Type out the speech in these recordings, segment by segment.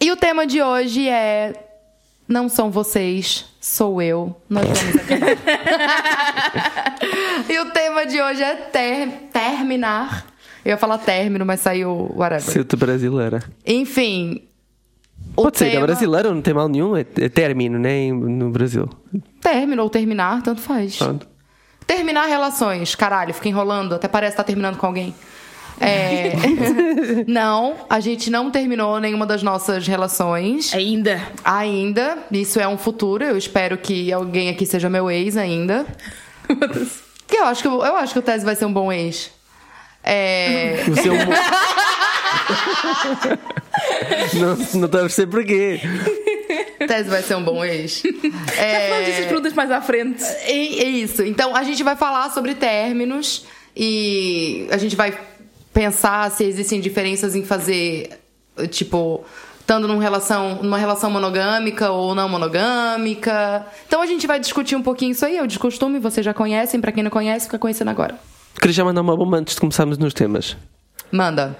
E o tema de hoje é Não são vocês, sou eu. Nós vamos acabar. e o tema de hoje é ter terminar. Eu ia falar término, mas saiu whatever. Ceuta brasileira. Enfim. o Pode ser, é tema- brasileiro, não tem mal nenhum. É, é término, né? No Brasil. Término ou terminar, tanto faz. Terminar relações, caralho, fica enrolando, até parece estar terminando com alguém. É... não, a gente não terminou nenhuma das nossas relações Ainda. ainda. Isso é um futuro. Eu espero que alguém aqui seja meu ex ainda. Que eu acho que eu acho que o Tese vai ser um bom ex. É... O seu. não, não está a perceber porquê. Tese vai ser um bom ex. Vamos É... essas perguntas mais à frente. É, é isso. Então a gente vai falar sobre términos e a gente vai pensar se existem diferenças em fazer, tipo, estando numa relação, numa relação monogâmica ou não monogâmica. Então a gente vai discutir um pouquinho isso aí, é o de costume, vocês já conhecem, pra quem não conhece, fica conhecendo agora. Queria já mandar uma bomba antes de começarmos nos temas. Manda.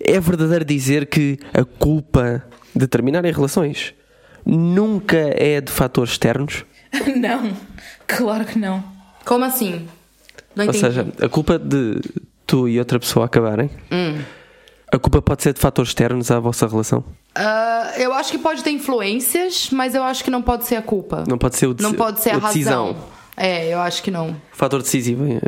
É verdadeiro dizer que a culpa de terminar em relações nunca é de fatores externos? Não. Claro que não. Como assim? Não Ou entendi. seja, a culpa de tu e outra pessoa acabarem, Hum. a culpa pode ser de fatores externos à vossa relação. Ah, eu acho que pode ter influências, mas eu acho que não pode ser a culpa. Não pode ser o Não pode ser a, decisão. razão. É, eu acho que não. Fator decisivo, eh,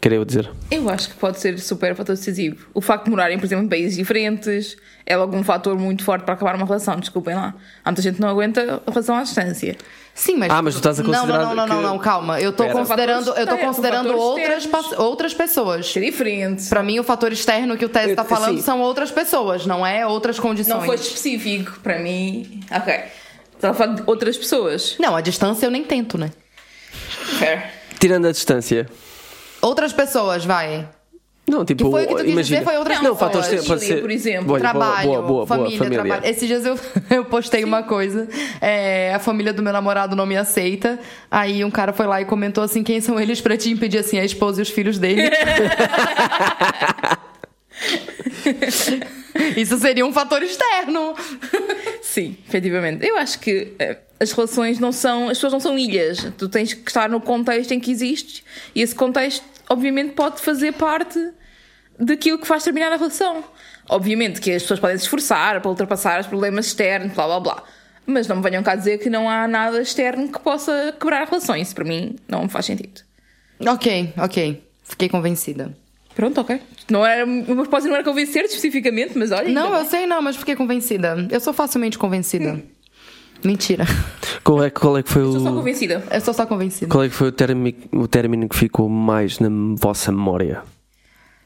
queria dizer. Eu acho que pode ser super fator decisivo. O facto de morarem, por exemplo, em países diferentes é logo um fator muito forte para acabar uma relação. Desculpem lá. Há muita gente que não aguenta a relação à distância. Sim, mas. Ah, mas tu estás a Não, considerar Não, não, não, que- não, não, calma. Eu tô Pera. considerando, eu tô considerando outras, outras pessoas. É diferente. Pra mim, o fator externo que o Tese tá Eu- falando são outras pessoas, não é outras condições. Não foi específico para mim. Ok. Estava falar de outras pessoas. Não, a distância eu nem tento, né? Fair. Tirando a distância. Outras pessoas, vai. Não, tipo, Que foi o que tu quis imagina. dizer, foi outras não, pessoas. fator externo pode Família, ser. por exemplo. Boa, trabalho, boa, boa, família, família. trabalho. Esses dias eu, eu postei uma coisa. é, a família do meu namorado não me aceita. Aí um cara foi lá e comentou assim: quem são eles pra te impedir assim, a esposa e os filhos dele? Isso seria um fator externo. Sim, efetivamente. Eu acho que eh, as relações não são. As pessoas não são ilhas. Tu tens que estar no contexto em que existes e esse contexto, obviamente, pode fazer parte daquilo que faz terminar a relação. Obviamente que as pessoas podem se esforçar para ultrapassar os problemas externos, blá blá blá. Mas não me venham cá dizer que não há nada externo que possa quebrar a relação. Isso para mim não faz sentido. Ok, ok. Fiquei convencida. Pronto, ok. Não era, o meu propósito não era convencer especificamente, mas olha. Não, eu bem. sei não, mas fiquei convencida. Eu sou facilmente convencida. Mentira. Qual é, qual é que foi Estou só o. convencida. Eu sou só convencida. Qual é que foi o término, o término que ficou mais na vossa memória?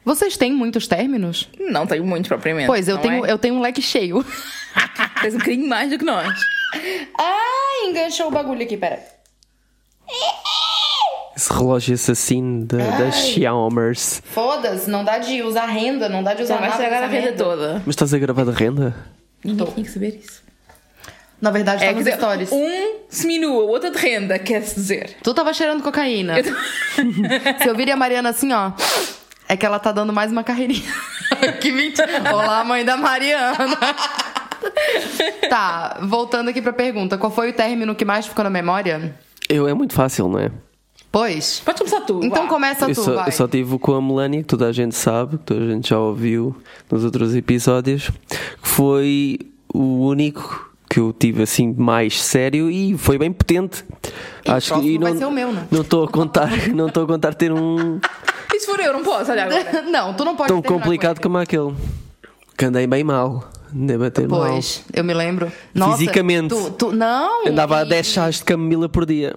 Vocês têm muitos términos? Não tenho muito propriamente. Pois, eu tenho, é? eu tenho um leque cheio. Um bocadinho mais do que nós. Ai, enganchou o bagulho aqui, pera. Esse relógio assassino da, das Xiaomers. Foda-se, não dá de usar renda, não dá de usar Já vai nada estragar a renda toda. Mas estás a gravar de renda? Ninguém tinha que saber isso. Na verdade, tá É, nos dizer, stories. um seminua, o outro de renda, quer-se dizer. Tu tava cheirando cocaína. Se eu virem a Mariana assim, ó, é que ela tá dando mais uma carreirinha. que mentira. Olá, mãe da Mariana. tá, voltando aqui pra pergunta. Qual foi o término que mais ficou na memória? Eu é muito fácil, não é? Pois. Pode começar tu. Então vá. começa Eu tu, só, vai. eu só tive com a Melania, que toda a gente sabe, que toda a gente já ouviu nos outros episódios, que foi o único que eu tive assim mais sério e foi bem potente. E o próximo vai ser o meu, né? Não estou a contar, não estou a contar ter um E se for eu, não posso, olha agora. Não, tu não pode tão complicado como aquele. Que andei bem mal. Andei a bater mal. Pois, eu me lembro. Nossa, Fisicamente. Tu, tu- não. Andava a e- 10 chás de camomila por dia.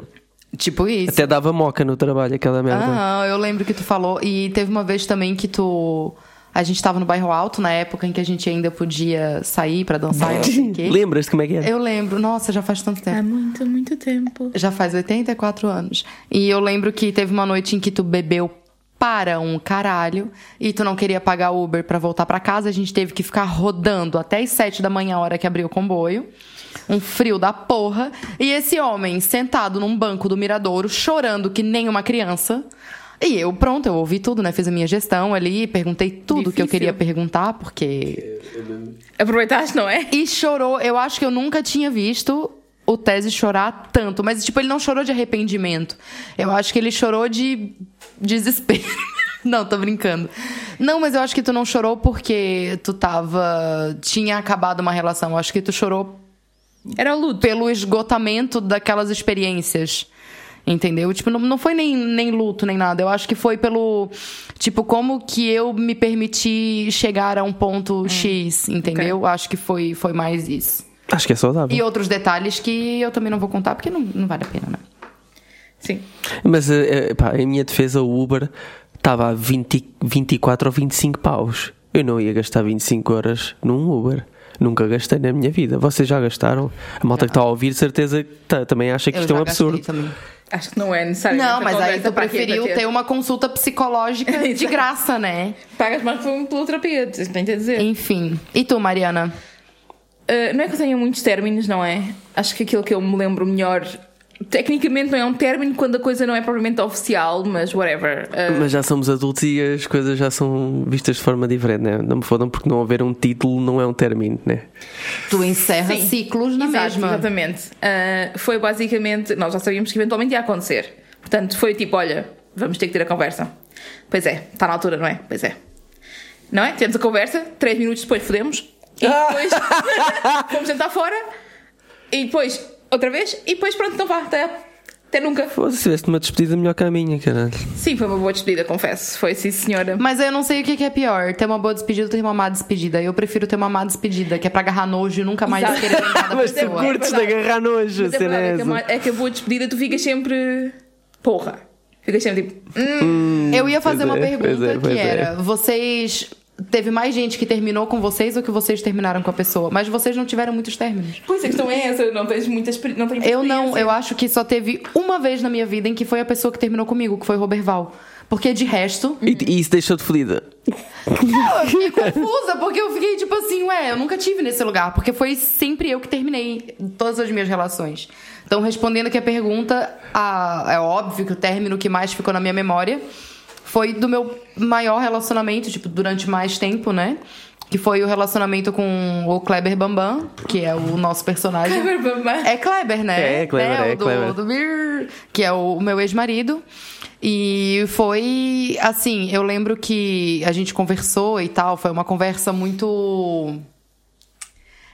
Tipo isso. Até dava moca no trabalho, aquela merda. Aham, eu lembro que tu falou. E teve uma vez também que tu. A gente tava no bairro alto na época em que a gente ainda podia sair pra dançar e não sei o quê. Lembras-te como é que era? Eu lembro, nossa, já faz tanto tempo. Há muito, muito tempo. Já faz 84 anos. E eu lembro que teve uma noite em que tu bebeu para um caralho e tu não queria pagar Uber pra voltar pra casa. A gente teve que ficar rodando até as 7 da manhã, a hora que abriu o comboio. Um frio da porra. E esse homem sentado num banco do Miradouro, chorando que nem uma criança. E eu, pronto, eu ouvi tudo, né? Fiz a minha gestão ali, perguntei tudo que eu Difícil. queria perguntar, porque Aproveitaste, não é? e chorou. Eu acho que eu nunca tinha visto o Tese chorar tanto. Mas, tipo, ele não chorou de arrependimento. Eu acho que ele chorou de desespero. Não, tô brincando. Não, mas eu acho que tu não chorou porque tu tava. Tinha acabado uma relação. Eu acho que tu chorou Era o luto. pelo esgotamento daquelas experiências. Entendeu? Tipo, não, não foi nem, nem luto, nem nada. Eu acho que foi pelo. Tipo, como que eu me permiti chegar a um ponto X, entendeu? Acho que foi, foi mais isso. Acho que é saudável. E outros detalhes que eu também não vou contar porque não, não vale a pena, né? Sim. Mas eh, eh, pá, em minha defesa, o Uber estava a 20, 24 ou 25 paus. Eu não ia gastar 25 horas num Uber. Nunca gastei na minha vida. Vocês já gastaram? A malta que está a ouvir, certeza que tá- também acha que Eu isto é um já gastei absurdo. também. Acho que não é necessário. Não, mas aí tu preferiu ter uma consulta psicológica de graça, né? Pagas mais pelo terapeuta, isso tem a dizer. Enfim. E tu, Mariana? Uh, não é que eu tenha muitos términos, não é? Acho que aquilo que eu me lembro melhor. Tecnicamente não é um término quando a coisa não é propriamente oficial, mas whatever. Uh, Mas já somos adultos e as coisas já são vistas de forma diferente, né? Não me fodam porque não haver um título não é um término, né? Tu encerra Sim. ciclos na Exato, mesma. Exatamente. Uh, foi basicamente. Nós já sabíamos que eventualmente ia acontecer. Portanto, foi tipo: olha, vamos ter que ter a conversa. Pois é, está na altura, não é? Pois é. Não é? Temos a conversa, três minutos depois fodemos. E depois fomos jantar fora. E depois, outra vez. E depois, pronto, então vá, até, até nunca. Foda-se, se tiveste uma despedida melhor que a minha, caralho. Sim, foi uma boa despedida, confesso. Foi sim, senhora. Mas eu não sei o que que é pior, ter uma boa despedida ou ter uma má despedida. Eu prefiro ter uma má despedida, que é pra agarrar nojo e nunca mais Exato. querer lembrar da Mas tu pessoa. é curtes de agarrar nojo, Mas é verdade, é é que a, é que a boa despedida tu ficas sempre. Porra. Ficas sempre tipo. hum, Eu ia fazer Pois uma é, pergunta pois é, que pois é. era: vocês. Teve mais gente que terminou com vocês ou que vocês terminaram com a pessoa? Mas vocês não tiveram muitos términos. Pois a questão é essa, não tens muita experi- não muita Eu não, eu acho que só teve uma vez na minha vida em que foi a pessoa que terminou comigo, que foi o Roberval. Porque de resto, E, e isso deixou-te fodida. eu fiquei confusa, porque eu fiquei tipo assim, ué, eu nunca tive nesse lugar, porque foi sempre eu que terminei todas as minhas relações. Então, respondendo aqui a pergunta, a- é óbvio que o término que mais ficou na minha memória foi do meu maior relacionamento, tipo, durante mais tempo, né? Que foi o relacionamento com o Kleber Bambam, que é o nosso personagem. Kleber Bambam. É Kleber, né? É, Kleber, o é do, Kleber. do Bir, que é o meu ex-marido. E foi assim, eu lembro que a gente conversou e tal, foi uma conversa muito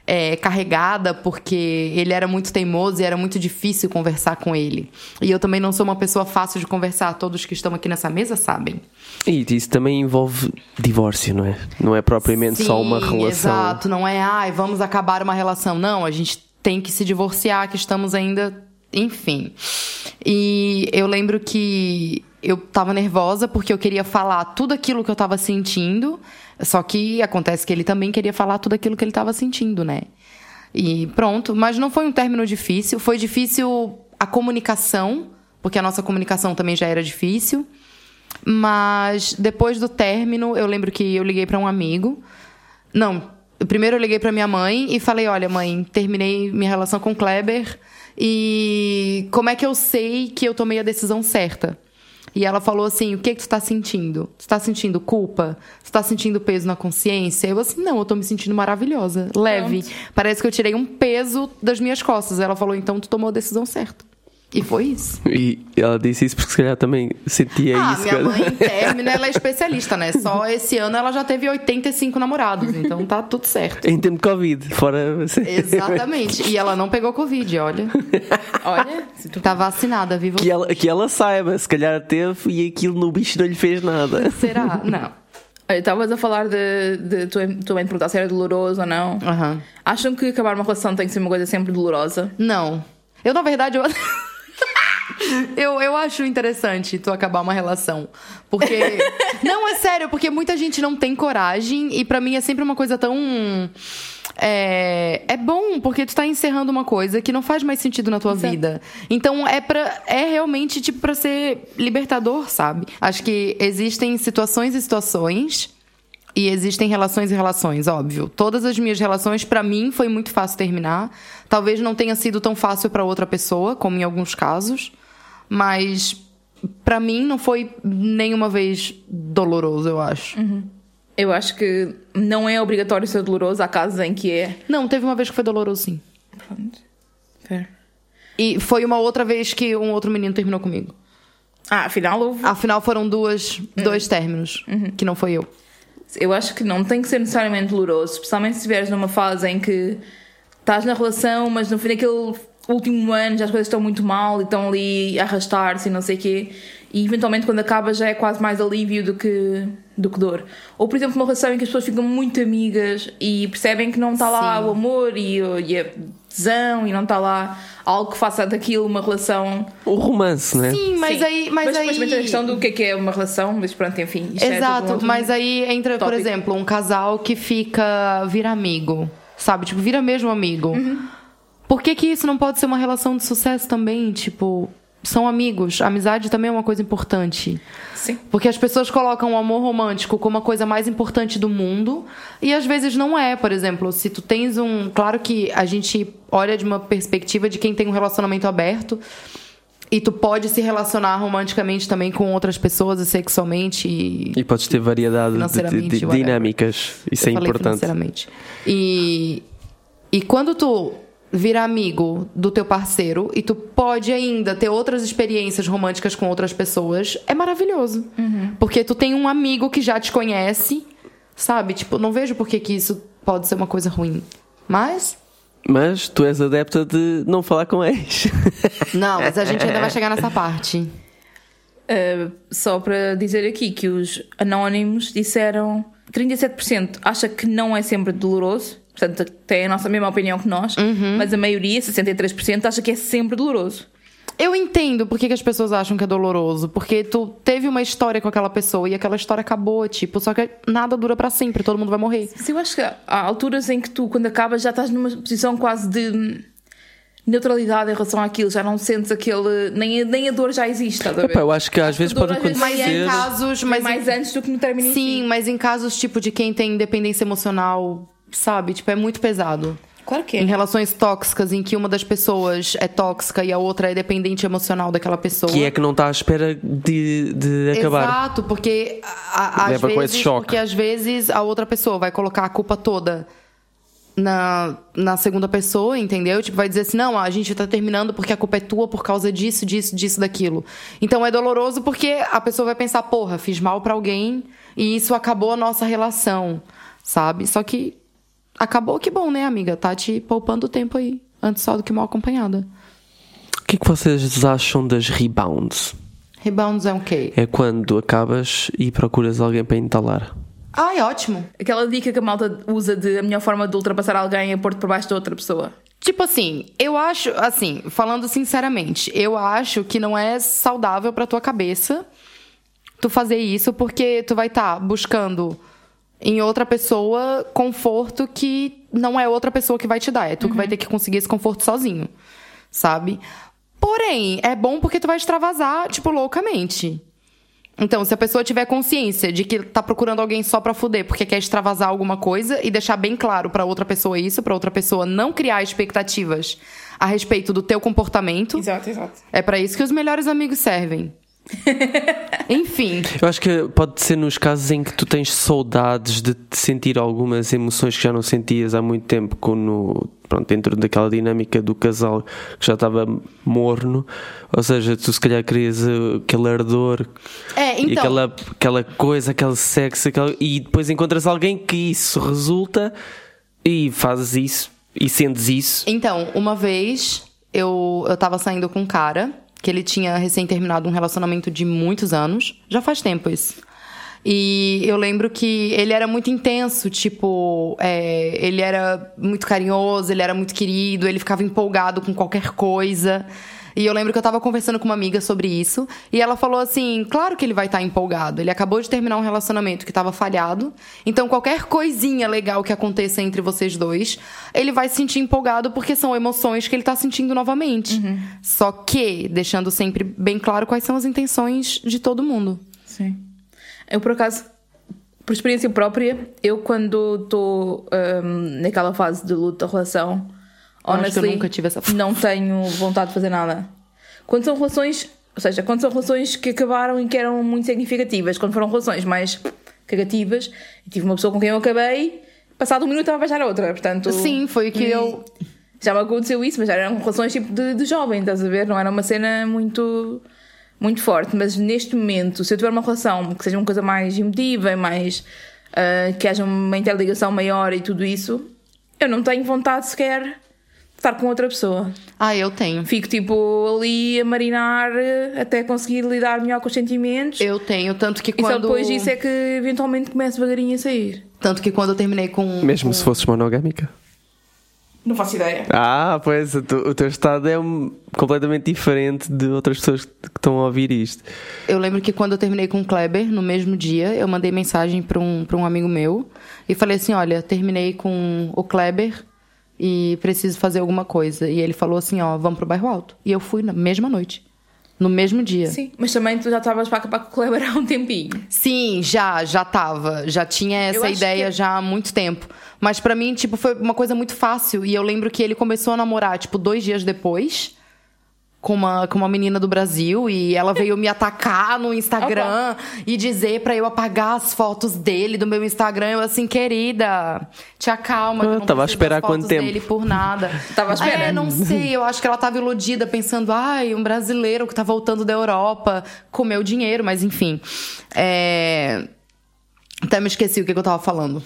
é, carregada, porque ele era muito teimoso e era muito difícil conversar com ele. E eu também não sou uma pessoa fácil de conversar, todos que estão aqui nessa mesa sabem. E isso também envolve divórcio, não é? Não é propriamente só uma Sim, relação. Exato, não é, ai, vamos acabar uma relação. Não, a gente tem que se divorciar, que estamos ainda. Enfim. E eu lembro que eu tava nervosa porque eu queria falar tudo aquilo que eu tava sentindo. Só que acontece que ele também queria falar tudo aquilo que ele tava sentindo, né? E pronto, mas não foi um término difícil. Foi difícil a comunicação, porque a nossa comunicação também já era difícil. Mas depois do término, eu lembro que eu liguei para um amigo. Não, primeiro eu liguei para minha mãe e falei: "Olha, mãe, terminei minha relação com o Kleber e como é que eu sei que eu tomei a decisão certa?" E ela falou assim: "O que que tu tá sentindo? Tu tá sentindo culpa? Tu tá sentindo peso na consciência?" Eu assim: "Não, eu tô me sentindo maravilhosa, leve. Parece que eu tirei um peso das minhas costas." Ela falou: "Então tu tomou a decisão certa." E foi isso. E ela disse isso porque se calhar também sentia Ah, isso. minha cara. mãe em término, ela é especialista, né? Só esse ano ela já teve 85 namorados, então tá tudo certo. Em tempo de Covid, fora. Exatamente. E ela não pegou Covid, olha. Olha, se tu Tá vacinada, viva. Que ela, que ela saiba, se calhar teve e aquilo no bicho não lhe fez nada. Será? Não. Olha, Estavas a falar de, de tu, tu bem perguntar se era doloroso ou não. Aham. Acham que acabar uma relação tem que ser uma coisa sempre dolorosa? Não. Eu, na verdade, eu. Eu, eu acho interessante tu acabar uma relação. Porque. não, é sério, porque muita gente não tem coragem e pra mim é sempre uma coisa tão. É, é bom, porque tu tá encerrando uma coisa que não faz mais sentido na tua vida. Então é para é realmente tipo para ser libertador, sabe? Acho que existem situações e situações e existem relações e relações, óbvio. Todas as minhas relações para mim foi muito fácil terminar. Talvez não tenha sido tão fácil para outra pessoa, como em alguns casos, mas para mim não foi nenhuma vez doloroso, eu acho. Eu acho que não é obrigatório ser doloroso. Há casos em que é. Não, teve uma vez que foi doloroso sim. Pronto. Fair. E foi uma outra vez que um outro menino terminou comigo. Ah, afinal houve. Afinal, foram duas, dois términos, que não foi eu. Eu acho que não tem que ser necessariamente doloroso, especialmente se estiveres numa fase em que estás na relação, mas no fim daquele último ano já as coisas estão muito mal e estão ali a arrastar-se e não sei o quê. E eventualmente quando acaba já é quase mais alívio do que, do que dor. Ou por exemplo, uma relação em que as pessoas ficam muito amigas e percebem que não está lá Sim. o amor e, o- e a tesão e não está lá algo que faça daquilo uma relação. O romance, né? Sim, mas Sim. aí. Mas, aí... depois entra a questão do que é que é uma relação, mas pronto, enfim. isto é um Exato, outro- mas aí entra, por tópico. exemplo, um casal que fica. vira amigo. Sabe? Tipo, vira mesmo amigo. Uhum. Por que, que isso não pode ser uma relação de sucesso também? Tipo, são amigos. A amizade também é uma coisa importante. Sim. Porque as pessoas colocam o amor romântico como a coisa mais importante do mundo e às vezes não é. Por exemplo, se tu tens um. Claro que a gente olha de uma perspectiva de quem tem um relacionamento aberto e tu pode se relacionar romanticamente também com outras pessoas e sexualmente e. E podes ter variedade de, de- dinâmicas. Isso Eu é falei importante. financeiramente. E, e quando tu vira amigo do teu parceiro e tu pode ainda ter outras experiências românticas com outras pessoas, é maravilhoso. Uhum. Porque tu tem um amigo que já te conhece, sabe? Tipo, não vejo por que que isso pode ser uma coisa ruim. Mas. Mas tu és adepta de não falar com ex. Não, mas a gente ainda vai chegar nessa parte. Uh, só para dizer aqui que os anónimos disseram 37% acha que não é sempre doloroso, portanto tem a nossa mesma opinião que nós, Uhum. mas a maioria, 63%, acha que é sempre doloroso. Eu entendo por que, que as pessoas acham que é doloroso. Porque tu teve uma história com aquela pessoa e aquela história acabou, tipo, só que nada dura pra sempre, todo mundo vai morrer. Mas eu acho que há alturas em que tu, quando acabas, já estás numa posição quase de neutralidade em relação àquilo, já não sentes aquele. Nem a, nem a dor já existe, estás a ver? Epá, eu acho que às vezes pode Mas acontecer. em casos. Mas mais em- antes do que no término em Sim, si. mas em casos tipo de quem tem dependência emocional, sabe? Tipo, é muito pesado. Claro que Em é. relações tóxicas, em que uma das pessoas é tóxica e a outra é dependente emocional daquela pessoa. Que é que não está à espera de, de acabar. Exato, porque a- a- às vezes, esse choque. porque às vezes a outra pessoa vai colocar a culpa toda na, na segunda pessoa, entendeu? Tipo, vai dizer assim, não, a gente tá terminando porque a culpa é tua por causa disso, disso, disso, daquilo. Então é doloroso porque a pessoa vai pensar, porra, fiz mal pra alguém e isso acabou a nossa relação, sabe? Só que acabou, que bom, né, amiga? Tá te poupando tempo aí, antes só do que mal acompanhada. O que é que vocês acham das rebounds? Rebounds é o quê? É quando acabas e procuras alguém para entalar. Ai, ótimo. Aquela dica que a malta usa de a melhor forma de ultrapassar alguém é pôr-te por baixo de outra pessoa. Tipo assim, eu acho, assim, falando sinceramente, eu acho que não é saudável pra tua cabeça tu fazer isso porque tu vai estar buscando em outra pessoa conforto que não é outra pessoa que vai te dar, é tu que vai ter que conseguir esse conforto sozinho, sabe? Porém, é bom porque tu vai extravasar, tipo, loucamente. Então, se a pessoa tiver consciência de que tá procurando alguém só pra fuder porque quer extravasar alguma coisa e deixar bem claro pra outra pessoa isso, pra outra pessoa não criar expectativas a respeito do teu comportamento, Exato, exato. é pra isso que os melhores amigos servem. Enfim, Eu acho que pode ser nos casos em que tu tens saudades de sentir algumas emoções que já não sentias há muito tempo, quando, pronto, dentro daquela dinâmica do casal que já estava morno, ou seja, tu se calhar querias uh, aquele ardor É, e então- aquela, aquela coisa, aquele sexo, aquela- e depois encontras alguém que isso resulta e fazes isso e sentes isso. Então, uma vez eu, eu tava saindo com um cara que ele tinha recém terminado um relacionamento de muitos anos. Já faz tempo isso. E eu lembro que ele era muito intenso, tipo, é, ele era muito carinhoso, ele era muito querido, ele ficava empolgado com qualquer coisa. E eu lembro que eu tava conversando com uma amiga sobre isso. E ela falou assim: claro que ele vai estar empolgado. Ele acabou de terminar um relacionamento que tava falhado. Então, qualquer coisinha legal que aconteça entre vocês dois, ele vai se sentir empolgado porque são emoções que ele tá sentindo novamente. Só que, deixando sempre bem claro quais são as intenções de todo mundo. Sim. Eu, por acaso, por experiência própria, eu quando estou hum, naquela fase de luto da relação, Que eu honestly, nunca tive essa não tenho vontade de fazer nada. Quando são relações, ou seja, quando são relações que acabaram e que eram muito significativas, quando foram relações mais cagativas, e tive uma pessoa com quem eu acabei, passado um minuto estava a beijar a outra, portanto... Sim, foi o que eu. Já me aconteceu isso, mas já eram relações tipo de, de jovem, estás a ver? Não era uma cena muito, muito forte. Mas neste momento, se eu tiver uma relação que seja uma coisa mais emotiva mais. ah, que haja uma interligação maior e tudo isso, eu não tenho vontade sequer estar com outra pessoa. Ah, eu tenho. Fico tipo ali a marinar eh, até conseguir lidar melhor com os sentimentos. Eu tenho, tanto que E só quando. depois disso é que eventualmente começo devagarinho a sair. Tanto que quando eu terminei com. Mesmo com... se fosses monogâmica. Não faço ideia. Ah, pois, o teu, estado é completamente diferente de outras pessoas que estão a ouvir isto. Eu lembro que quando eu terminei com o Kleber, no mesmo dia, eu mandei mensagem para um, pra um amigo meu e falei assim: Olha, terminei com o Kleber e preciso fazer alguma coisa. E ele falou assim: Ó, vamos pro bairro alto. E eu fui na mesma noite. No mesmo dia. Sim, mas também tu já estavas para acabar com Kleber há um tempinho. Sim, já, já tava. Já tinha essa ideia que- já há muito tempo. Mas pra mim, tipo, foi uma coisa muito fácil. E eu lembro que ele começou a namorar, tipo, dois dias depois. Com uma, com uma menina do Brasil e ela veio me atacar no Instagram e dizer pra eu apagar as fotos dele do meu Instagram. Eu assim, querida, te acalma. eu Ah, não tava a das esperar quanto tempo? dele por nada. Tava à espera. É, não sei. Eu acho que ela tava iludida, pensando, ai, um brasileiro que tá voltando da Europa comeu dinheiro, mas enfim. É... Até me esqueci o que, que eu tava falando.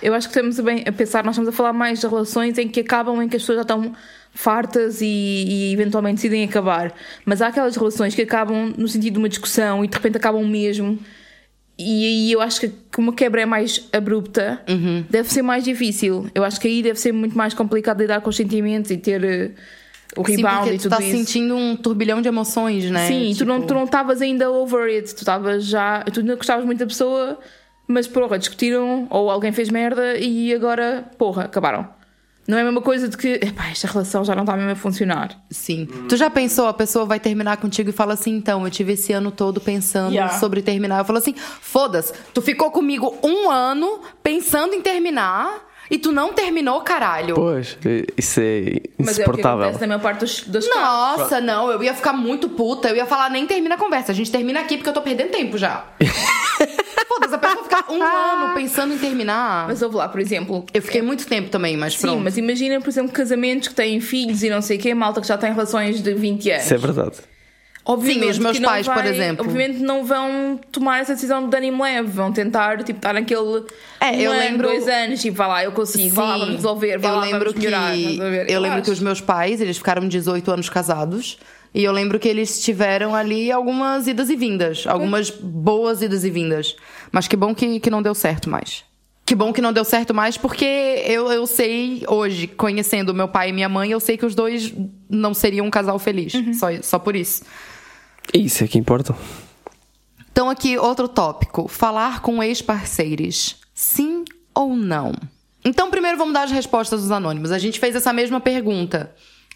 Eu acho que estamos a, bem, a pensar, nós estamos a falar mais de relações em que acabam, em que as pessoas já estão fartas e, e eventualmente decidem acabar. Mas há aquelas relações que acabam no sentido de uma discussão e de repente acabam mesmo. E aí eu acho que como a quebra é mais abrupta, deve ser mais difícil. Eu acho que aí deve ser muito mais complicado lidar com os sentimentos e ter eh, o Sim, rebound e tu tudo tá isso. sentindo um turbilhão de emoções, né? Sim, tu Tipo, não tu não estavas ainda over it, tu estavas já. Tu não gostavas muito da pessoa, mas porra, discutiram ou alguém fez merda e agora, porra, acabaram. Não é a mesma coisa de que, epá, esta relação já não está mesmo a funcionar. Sim. Tu já pensou, a pessoa vai terminar contigo e fala assim, então, eu tive esse ano todo pensando Yeah. sobre terminar. Eu falo assim, foda-se, tu ficou comigo um ano pensando em terminar e tu não terminou, caralho. Pois, isso é Mas é o que insuportável. acontece na parte dos, dos casos. Nossa, não, eu ia ficar muito puta. Eu ia falar, nem termina a conversa. A gente termina aqui porque eu tô perdendo tempo já. Foda-se, a pessoa ficar um ano pensando em terminar. Mas houve lá, por exemplo. Eu fiquei muito tempo também, mas Sim, pronto. mas imagina, por exemplo, casamentos que têm filhos e não sei o quê, malta que já tem relações de 20 anos. Isso é verdade. Obviamente Sim, os meus pais, por vai- exemplo. Obviamente não vão tomar essa decisão de ânimo leve, vão tentar, tipo, estar naquele. É, um eu ano, lembro- dois anos, tipo, vá lá, eu consigo, vá lá, vamos resolver, vá eu lá, lembro vamos melhorar. que a ver? eu lembro acho. que os meus pais, eles ficaram 18 anos casados. E eu lembro que eles tiveram ali algumas idas e vindas. Algumas boas idas e vindas. Mas que bom que, que não deu certo mais. Que bom que não deu certo mais, porque eu, eu sei, hoje, conhecendo meu pai e minha mãe, eu sei que os dois não seriam um casal feliz. Uhum. Só, só por isso. Isso é que importa. Então, aqui, outro tópico: falar com ex-parceiros. Sim ou não? Então, primeiro vamos dar as respostas dos anônimos. A gente fez essa mesma pergunta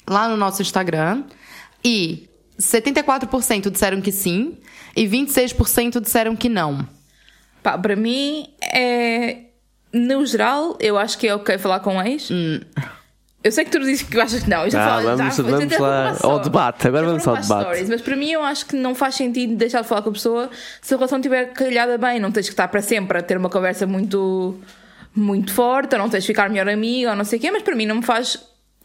lá no nosso Instagram e 74% disseram que sim e 26% disseram que não. Pá, para mim, é. No geral, eu acho que é ok falar com ex. Hum. Eu sei que tu dizes que achas que não. Eu já Ah, falei, vamos- já, vamos lá ao debate. Agora vamos ao debate. stories. Mas para mim, eu acho que não faz sentido deixar de falar com a pessoa se a relação estiver calhada bem. Não tens que estar para sempre a ter uma conversa muito, muito forte, ou não tens de ficar melhor amiga, ou não sei o quê. Mas para mim, não me faz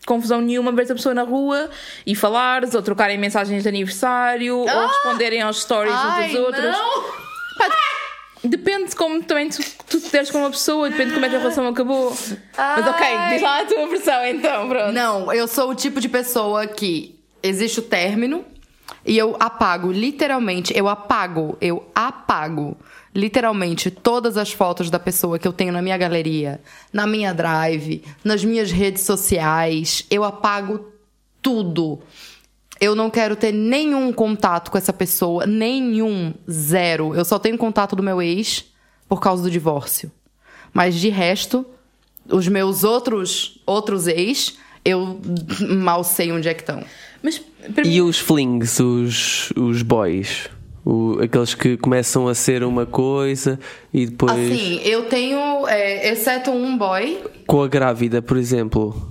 confusão nenhuma ver a pessoa na rua e falares, ou trocarem mensagens de aniversário, ou responderem aos stories uns dos outros. Pá, Depende de como também tu, tu te deres com uma pessoa, depende de como é que a relação acabou. Mas ok, Ai. diz lá a tua versão então, pronto. Não, eu sou o tipo de pessoa que existe o término e eu apago, literalmente, eu apago, eu apago literalmente todas as fotos da pessoa que eu tenho na minha galeria, na minha drive, nas minhas redes sociais. Eu apago tudo. Eu não quero ter nenhum contato com essa pessoa, nenhum, zero. Eu só tenho contato do meu ex por causa do divórcio. Mas de resto, os meus outros outros ex, eu mal sei onde é que estão. Mas E os flings, os, os boys? O- aqueles que começam a ser uma coisa e depois. Assim, eu tenho, é, exceto um boy. Com a grávida, por exemplo.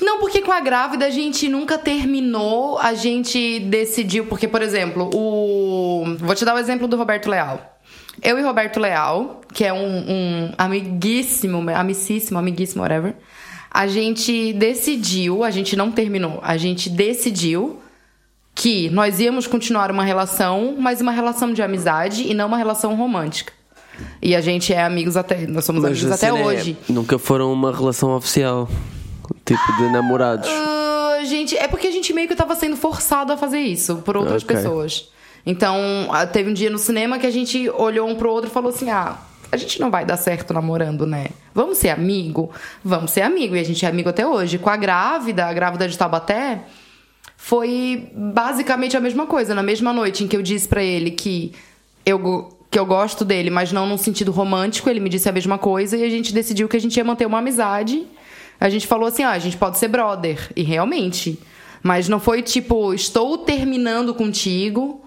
Não, porque com a grávida a gente nunca terminou, a gente decidiu. Porque, por exemplo, o. Vou te dar o exemplo do Roberto Leal. Eu e Roberto Leal, que é um, um amiguíssimo, amicíssimo, amiguíssimo, whatever. A gente decidiu, a gente não terminou, a gente decidiu que nós íamos continuar uma relação, mas uma relação de amizade e não uma relação romântica. E a gente é amigos até. Nós somos Mas amigos até hoje. nunca foram uma relação oficial. Tipo de namorados. Ah, gente, é porque a gente meio que tava sendo forçado a fazer isso por outras Ok. pessoas. Então, ah, teve um dia no cinema que a gente olhou um pro outro e falou assim: ah, a gente não vai dar certo namorando, né? Vamos ser amigo? Vamos ser amigo. E a gente é amigo até hoje. Com a grávida, a grávida de Taubaté, foi basicamente a mesma coisa. Na mesma noite em que eu disse pra ele que eu, que eu gosto dele, mas não num sentido romântico, ele me disse a mesma coisa e a gente decidiu que a gente ia manter uma amizade. A gente falou assim: ah, a gente pode ser brother. E realmente. Mas não foi tipo, estou terminando contigo.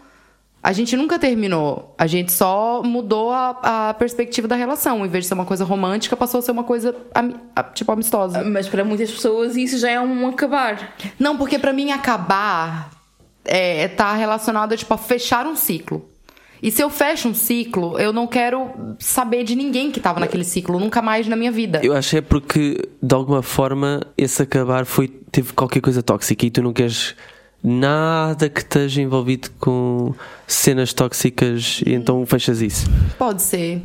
A gente nunca terminou. A gente só mudou a, a perspectiva da relação. Em vez de ser uma coisa romântica, passou a ser uma coisa ami- a- tipo amistosa. mas para muitas pessoas isso já é um acabar. Não, porque pra mim acabar é, tá relacionado a, tipo, a fechar um ciclo. E se eu fecho um ciclo, eu não quero saber de ninguém que tava naquele ciclo, nunca mais na minha vida. Eu acho que é porque, de alguma forma, esse acabar foi, teve qualquer coisa tóxica e tu não queres nada que esteja envolvido com cenas tóxicas e então fechas isso. Pode ser.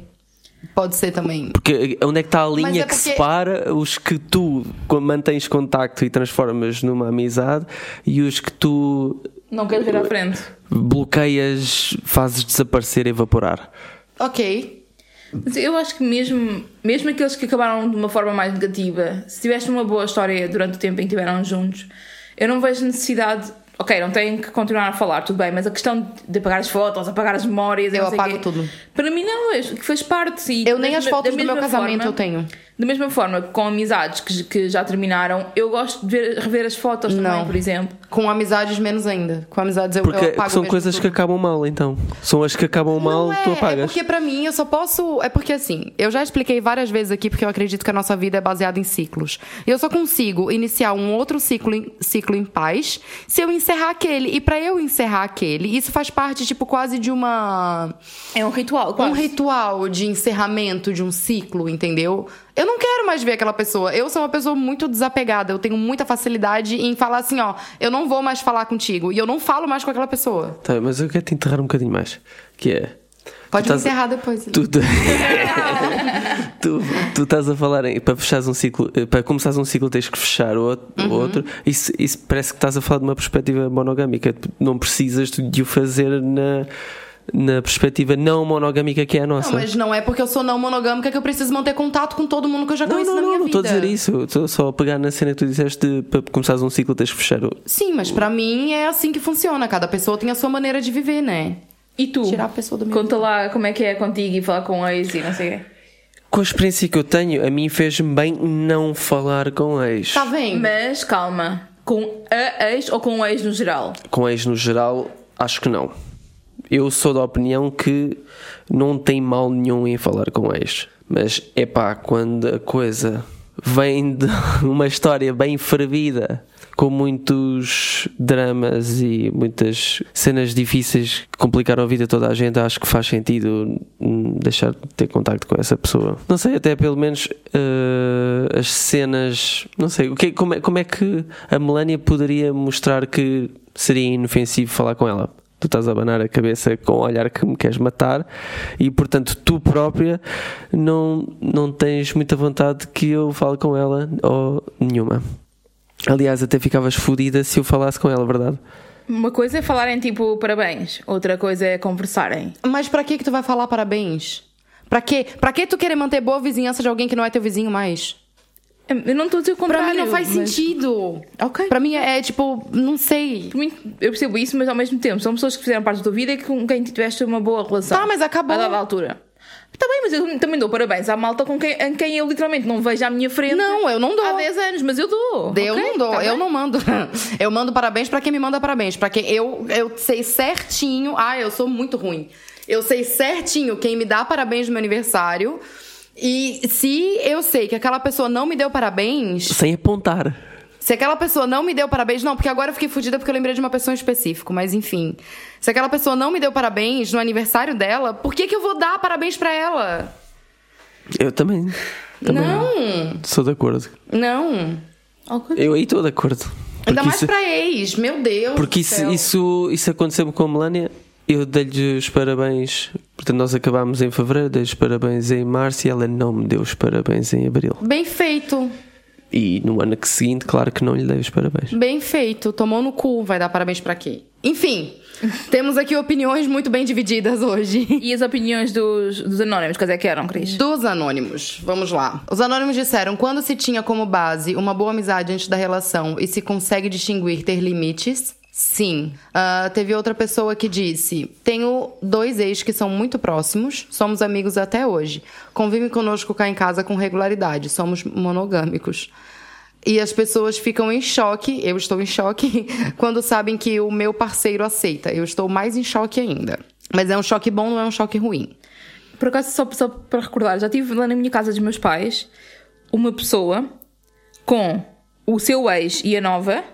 Pode ser também. Porque onde é que está a linha é que porque- separa os que tu mantens contacto e transformas numa amizade e os que tu Não queres ver à frente. bloqueias, fazes desaparecer e evaporar? Ok. Mas eu acho que mesmo, mesmo aqueles que acabaram de uma forma mais negativa, se tiveste uma boa história durante o tempo em que estiveram juntos, eu não vejo necessidade. Ok, não têm que continuar a falar, tudo bem, mas a questão de apagar as fotos, apagar as memórias, Eu apago quê, tudo. Para mim não, é que fez parte. E Eu nem as fotos do meu casamento forma- eu tenho. Da mesma forma, com amizades que, que já terminaram, eu gosto de ver- rever as fotos também, Não. por exemplo. Com amizades, menos ainda. Com amizades, eu, eu Porque apago são mesmo coisas tudo. que acabam mal, então. São as que acabam mal, Não é, tu é apagas. porque pra mim eu só posso. É porque assim, eu já expliquei várias vezes aqui, porque eu acredito que a nossa vida é baseada em ciclos. Eu só consigo iniciar um outro ciclo em, ciclo em paz se eu encerrar aquele. E pra eu encerrar aquele, isso faz parte, tipo, quase de uma. É um ritual, Um quase. ritual de encerramento de um ciclo, entendeu? Eu não quero mais ver aquela pessoa. Eu sou uma pessoa muito desapegada. Eu tenho muita facilidade em falar assim, ó, eu não vou mais falar contigo. E eu não falo mais com aquela pessoa. Tá, mas eu quero te enterrar um bocadinho mais. Que é. Pode me estás- encerrar depois. Tu, tu, tu, tu estás a falar em, para fechares um ciclo, eh, para começares um ciclo tens que fechar o outro, Uhum. outro. Isso, isso parece que estás a falar de uma perspectiva monogâmica. Não precisas de o fazer na, na perspectiva não monogâmica que é a nossa. Não, mas não é porque eu sou não monogâmica que eu preciso manter contato com todo mundo que eu já Não, conheço não, na não, minha não estou a vida. dizer isso. Estou só a pegar na cena que tu disseste de, para começares um ciclo tens que fechar o. Sim, mas pra mim é assim que funciona. Cada pessoa tem a sua maneira de viver, né? E tu? Tirar a pessoa do meu Conta lá como é que é contigo e falar com ex e não sei o quê. Com a experiência que eu tenho, a mim fez-me bem não falar com ex. Tá vendo? Mas calma, com a ex ou com o ex no geral? Com ex no geral, acho que não. Eu sou da opinião que não tem mal nenhum em falar com ex. Mas é pá, quando a coisa vem de uma história bem fervida, com muitos dramas e muitas cenas difíceis que complicaram a vida de toda a gente, acho que faz sentido deixar de ter contacto com essa pessoa. Não sei, até pelo menos eh, as cenas. Não sei, o que, como, é, como é que a Melania poderia mostrar que seria inofensivo falar com ela? Tu estás a abanar a cabeça com o olhar que me queres matar e, portanto, tu própria não, não tens muita vontade que eu fale com ela ou nenhuma. Aliás, até ficavas fodida se eu falasse com ela, verdade? Uma coisa é falarem tipo parabéns, outra coisa é conversarem. Mas pra que que tu vai falar parabéns? Pra quê? Pra que tu querer manter boa vizinhança de alguém que não é teu vizinho mais? Eu não a dizer o Pra contrário. mim não faz mas- sentido. Ok. Pra mim é, é, tipo, não sei. Mim, Eu percebo isso, mas ao mesmo tempo são pessoas que fizeram parte da tua vida e com quem tiveste uma boa relação. Tá, mas acabou. A dada altura. Tá bem, mas eu também dou parabéns à malta com quem, em quem eu literalmente não vejo à minha frente. Não, eu não dou. Há 10 anos, mas eu dou. Eu ok? não dou, Tá eu bem? não mando. Eu mando parabéns pra quem me manda parabéns. Pra quem eu, eu sei certinho. Ah, eu sou muito ruim. Eu sei certinho quem me dá parabéns no meu aniversário. E se eu sei que aquela pessoa não me deu parabéns, Sem apontar. se aquela pessoa não me deu parabéns, não, porque agora eu fiquei fodida porque eu lembrei de uma pessoa em específico, mas enfim. Se aquela pessoa não me deu parabéns no aniversário dela, por que, que eu vou dar parabéns pra ela? Eu também. também Não, Sou de acordo. não. Ok. Eu aí estou de acordo. Ainda Porque mais isso, pra ex, meu Deus. porque do isso, céu. isso, isso aconteceu com a Melania. Eu dei-lhe os parabéns. Portanto, nós acabámos em fevereiro, dei-lhe os parabéns em março e ela não me deu os parabéns em abril. Bem feito, E no ano seguinte, claro que não lhe dei os parabéns. bem feito. Tomou no cu, vai dar parabéns pra quê? Enfim, temos aqui opiniões muito bem divididas hoje. E as opiniões dos, dos anónimos, quais é que eram, Cris? Dos anônimos, vamos lá. Os anônimos disseram: quando se tinha como base uma boa amizade antes da relação e se consegue distinguir ter limites, sim. Ah, teve outra pessoa que disse: tenho dois ex que são muito próximos, somos amigos até hoje. Convivem conosco cá em casa com regularidade, somos monogâmicos. E as pessoas ficam em choque, eu estou em choque, quando sabem que o meu parceiro aceita. Eu estou mais em choque ainda. Mas é um choque bom, não é um choque ruim. Por acaso, só, só para recordar, já tive lá na minha casa dos meus pais uma pessoa com o seu ex e a nova,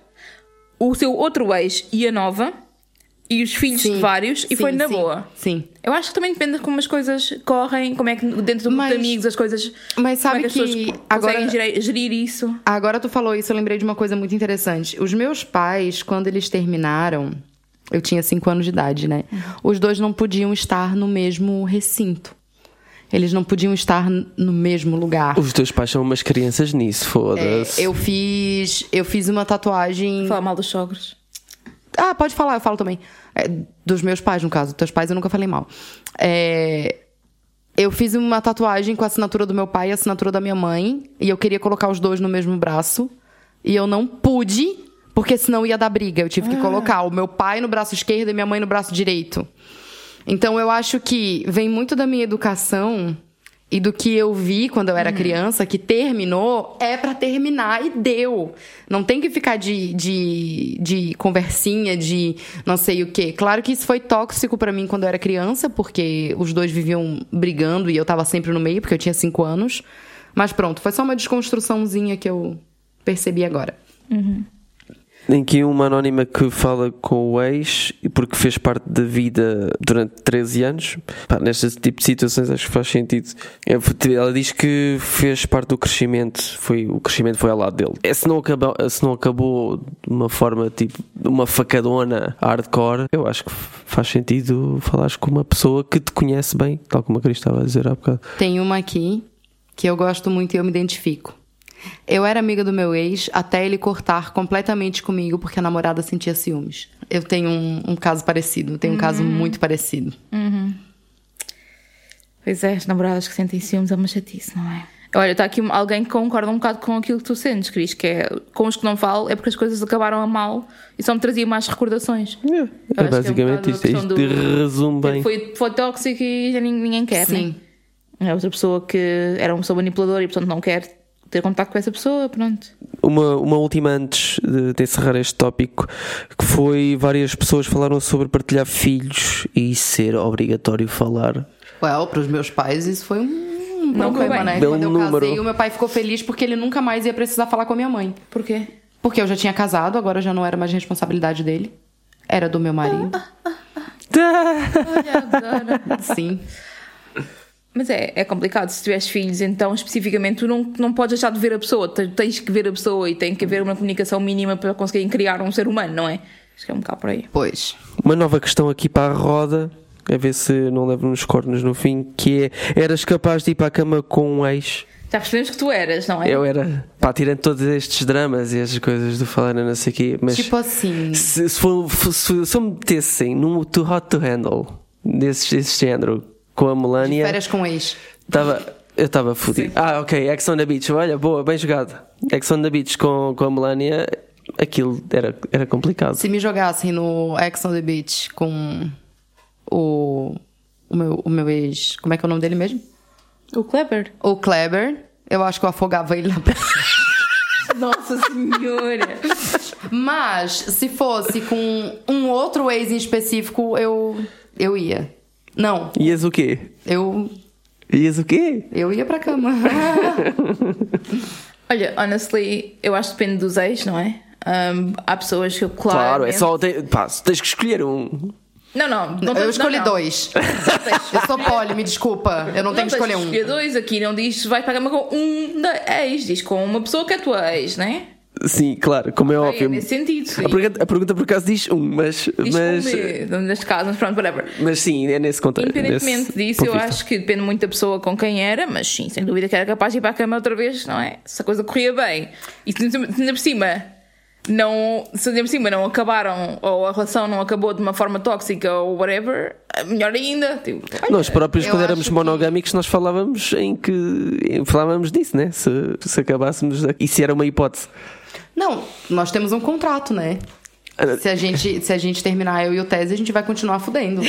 o seu outro ex e a nova, e os filhos de vários, e Sim, foi na sim, boa. Sim. Eu acho que também depende de como as coisas correm, como é que dentro do grupo Mas- de amigos as coisas. mas sabe como é que, as pessoas agora- conseguem gerir, gerir isso. Agora tu falou isso, eu lembrei de uma coisa muito interessante. Os meus pais, quando eles terminaram, eu tinha cinco anos de idade, né? Os dois não podiam estar no mesmo recinto. Eles não podiam estar no mesmo lugar. Os teus pais são umas crianças nisso, É, foda-se. eu fiz, eu fiz uma tatuagem. Falar mal dos sogros. Ah, pode falar, eu falo também. É, dos meus pais, no caso. Dos teus pais eu nunca falei mal. É, eu fiz uma tatuagem com a assinatura do meu pai e a assinatura da minha mãe. E eu queria colocar os dois no mesmo braço. E eu não pude, porque senão ia dar briga. Eu tive que colocar o meu pai no braço esquerdo e minha mãe no braço direito. Então eu acho que vem muito da minha educação e do que eu vi quando eu era criança, que terminou, é pra terminar e deu. Não tem que ficar de, de, de conversinha, de não sei o quê. Claro que isso foi tóxico pra mim quando eu era criança, porque os dois viviam brigando e eu tava sempre no meio, porque eu tinha cinco anos. Mas pronto, foi só uma desconstruçãozinha que eu percebi agora. Tem aqui uma anónima que fala com o ex porque fez parte da vida durante 13 anos. Pá, nestes tipo de situações acho que faz sentido. É, Ela diz que fez parte do crescimento, foi, o crescimento foi ao lado dele. É, se, não acabou, se não acabou de uma forma tipo uma facadona hardcore, eu acho que faz sentido falares com uma pessoa que te conhece bem, tal como a Cris estava a dizer há bocado. Tem uma aqui que eu gosto muito e eu me identifico. Eu era amiga do meu ex até ele cortar completamente comigo porque a namorada sentia ciúmes. Eu tenho um, um caso parecido, tenho um caso muito parecido. Pois é, as namoradas que sentem ciúmes é uma chatice, não é? Olha, está aqui alguém que concorda um bocado com aquilo que tu sentes, Cris, que é com os que não falo é porque as coisas acabaram a mal e só me trazia mais recordações. É, acho que é um basicamente isto, isto questão resume bem. Foi, foi tóxico e já ninguém, ninguém quer, Sim. né? É outra pessoa que era uma pessoa manipuladora e portanto não quer ter contato com essa pessoa, pronto. Uma, uma última antes de, de encerrar este tópico, que foi várias pessoas falaram sobre partilhar filhos e ser obrigatório falar. Well, para os meus pais isso foi um Não problema, foi bem. né? Deu Quando eu um número. casei, o meu pai ficou feliz porque ele nunca mais ia precisar falar com a minha mãe. Por quê? Porque eu já tinha casado, agora já não era mais responsabilidade dele. Era do meu marido. Olha agora. Sim. Mas é, é complicado. Se tiveres filhos, então especificamente tu não, não podes deixar de ver a pessoa. Tens que ver a pessoa e tem que haver uma comunicação mínima para conseguirem criar um ser humano, não é? Acho que é um bocado por aí. Pois. Uma nova questão aqui para a roda, a ver se não levo nos cornos no fim, que é, eras capaz de ir para a cama com um ex? Já percebemos que tu eras, não é? Eu era, pá, tirando todos estes dramas e estas coisas do falar não sei o quê, mas Tipo assim. se, se, for, se, se eu me metessem num Too Hot to Handle, desse, desse género, com a De Melania, férias com ex. estava Eu estava fodido. Ah, ok, Ex on the Beach. Olha, boa, bem jogado. Ex on the Beach com, com a Melania, aquilo era, era complicado. Se me jogassem no Ex on the Beach com o, o, meu, o meu ex. Como é que é o nome dele mesmo? O Kleber. O Kleber. Eu acho que eu afogava ele na. Nossa senhora. Mas se fosse com um outro ex em específico, eu, eu ia. Não, Ias o quê? eu, Ias o quê? eu ia pra cama. Olha, honestly, eu acho que depende dos ex, não é? Um, há pessoas que eu claro. Claro, é só. Tem, pá, tens que escolher um. Não, não. não eu não, escolhi não. dois. Não tens- Eu sou poli, me desculpa. Eu não, tenho que escolher um. escolher dois aqui, não diz vai para a cama com um da ex, diz com uma pessoa que é tua ex, né? Sim, claro, como é É óbvio. nesse sentido. sim. A pergunta, a pergunta por acaso diz um, mas. Diz mas, B, neste caso, mas pronto, whatever. mas sim, é nesse contexto. Independentemente nesse disso, eu vista. acho que depende muito da pessoa com quem era, mas sim, sem dúvida que era capaz de ir para a cama outra vez, não é? Se a coisa corria bem e se ainda por cima não, se ainda por cima não acabaram ou a relação não acabou de uma forma tóxica ou whatever, melhor ainda. Tipo, olha, Nós próprios, quando éramos que- monogâmicos, nós falávamos em que. Falávamos disso, né? Se, se acabássemos. E se era uma hipótese. Não, nós temos um contrato, né? Se a, gente, se a gente terminar eu e o Tese, a gente vai continuar fudendo.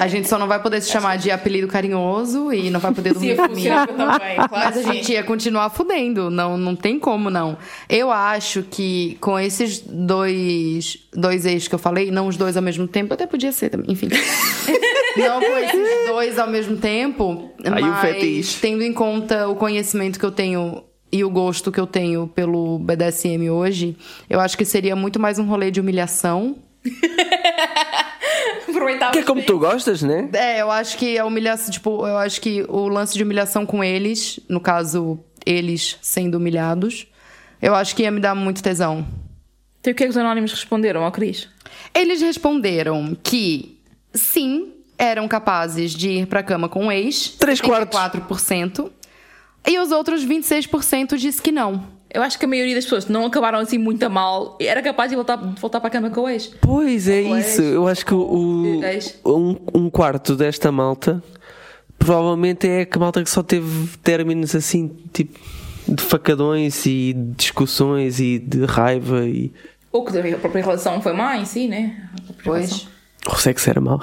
A gente só não vai poder se chamar de apelido carinhoso e não vai poder dormir comigo. funcionar também, claro. Mas a gente ia continuar fudendo, não, não tem como não. Eu acho que com esses dois, dois ex que eu falei, não os dois ao mesmo tempo, até podia ser também, enfim. não com esses dois ao mesmo tempo, Aí o mas tendo em conta o conhecimento que eu tenho e o gosto que eu tenho pelo BDSM hoje, eu acho que seria muito mais um rolê de humilhação. Que é como tu gostas, né? É, eu acho que a humilhação, tipo, eu acho que o lance de humilhação com eles, no caso, eles sendo humilhados, eu acho que ia me dar muito tesão. Então, o que é que os anónimos responderam ao Cris? Eles responderam que sim, eram capazes de ir pra cama com o ex. Três quartos. 4%. E os outros 26% disse que não. Eu acho que a maioria das pessoas não acabaram assim muito a mal era capaz de voltar, de voltar para a cama com o ex. Pois é Com isso. ex, Eu acho que o, um, um quarto desta malta provavelmente é a malta que só teve términos assim, tipo, de facadões e discussões e de raiva e. Ou que a própria relação foi má em si, né? Pois. relação. O sexo era mau.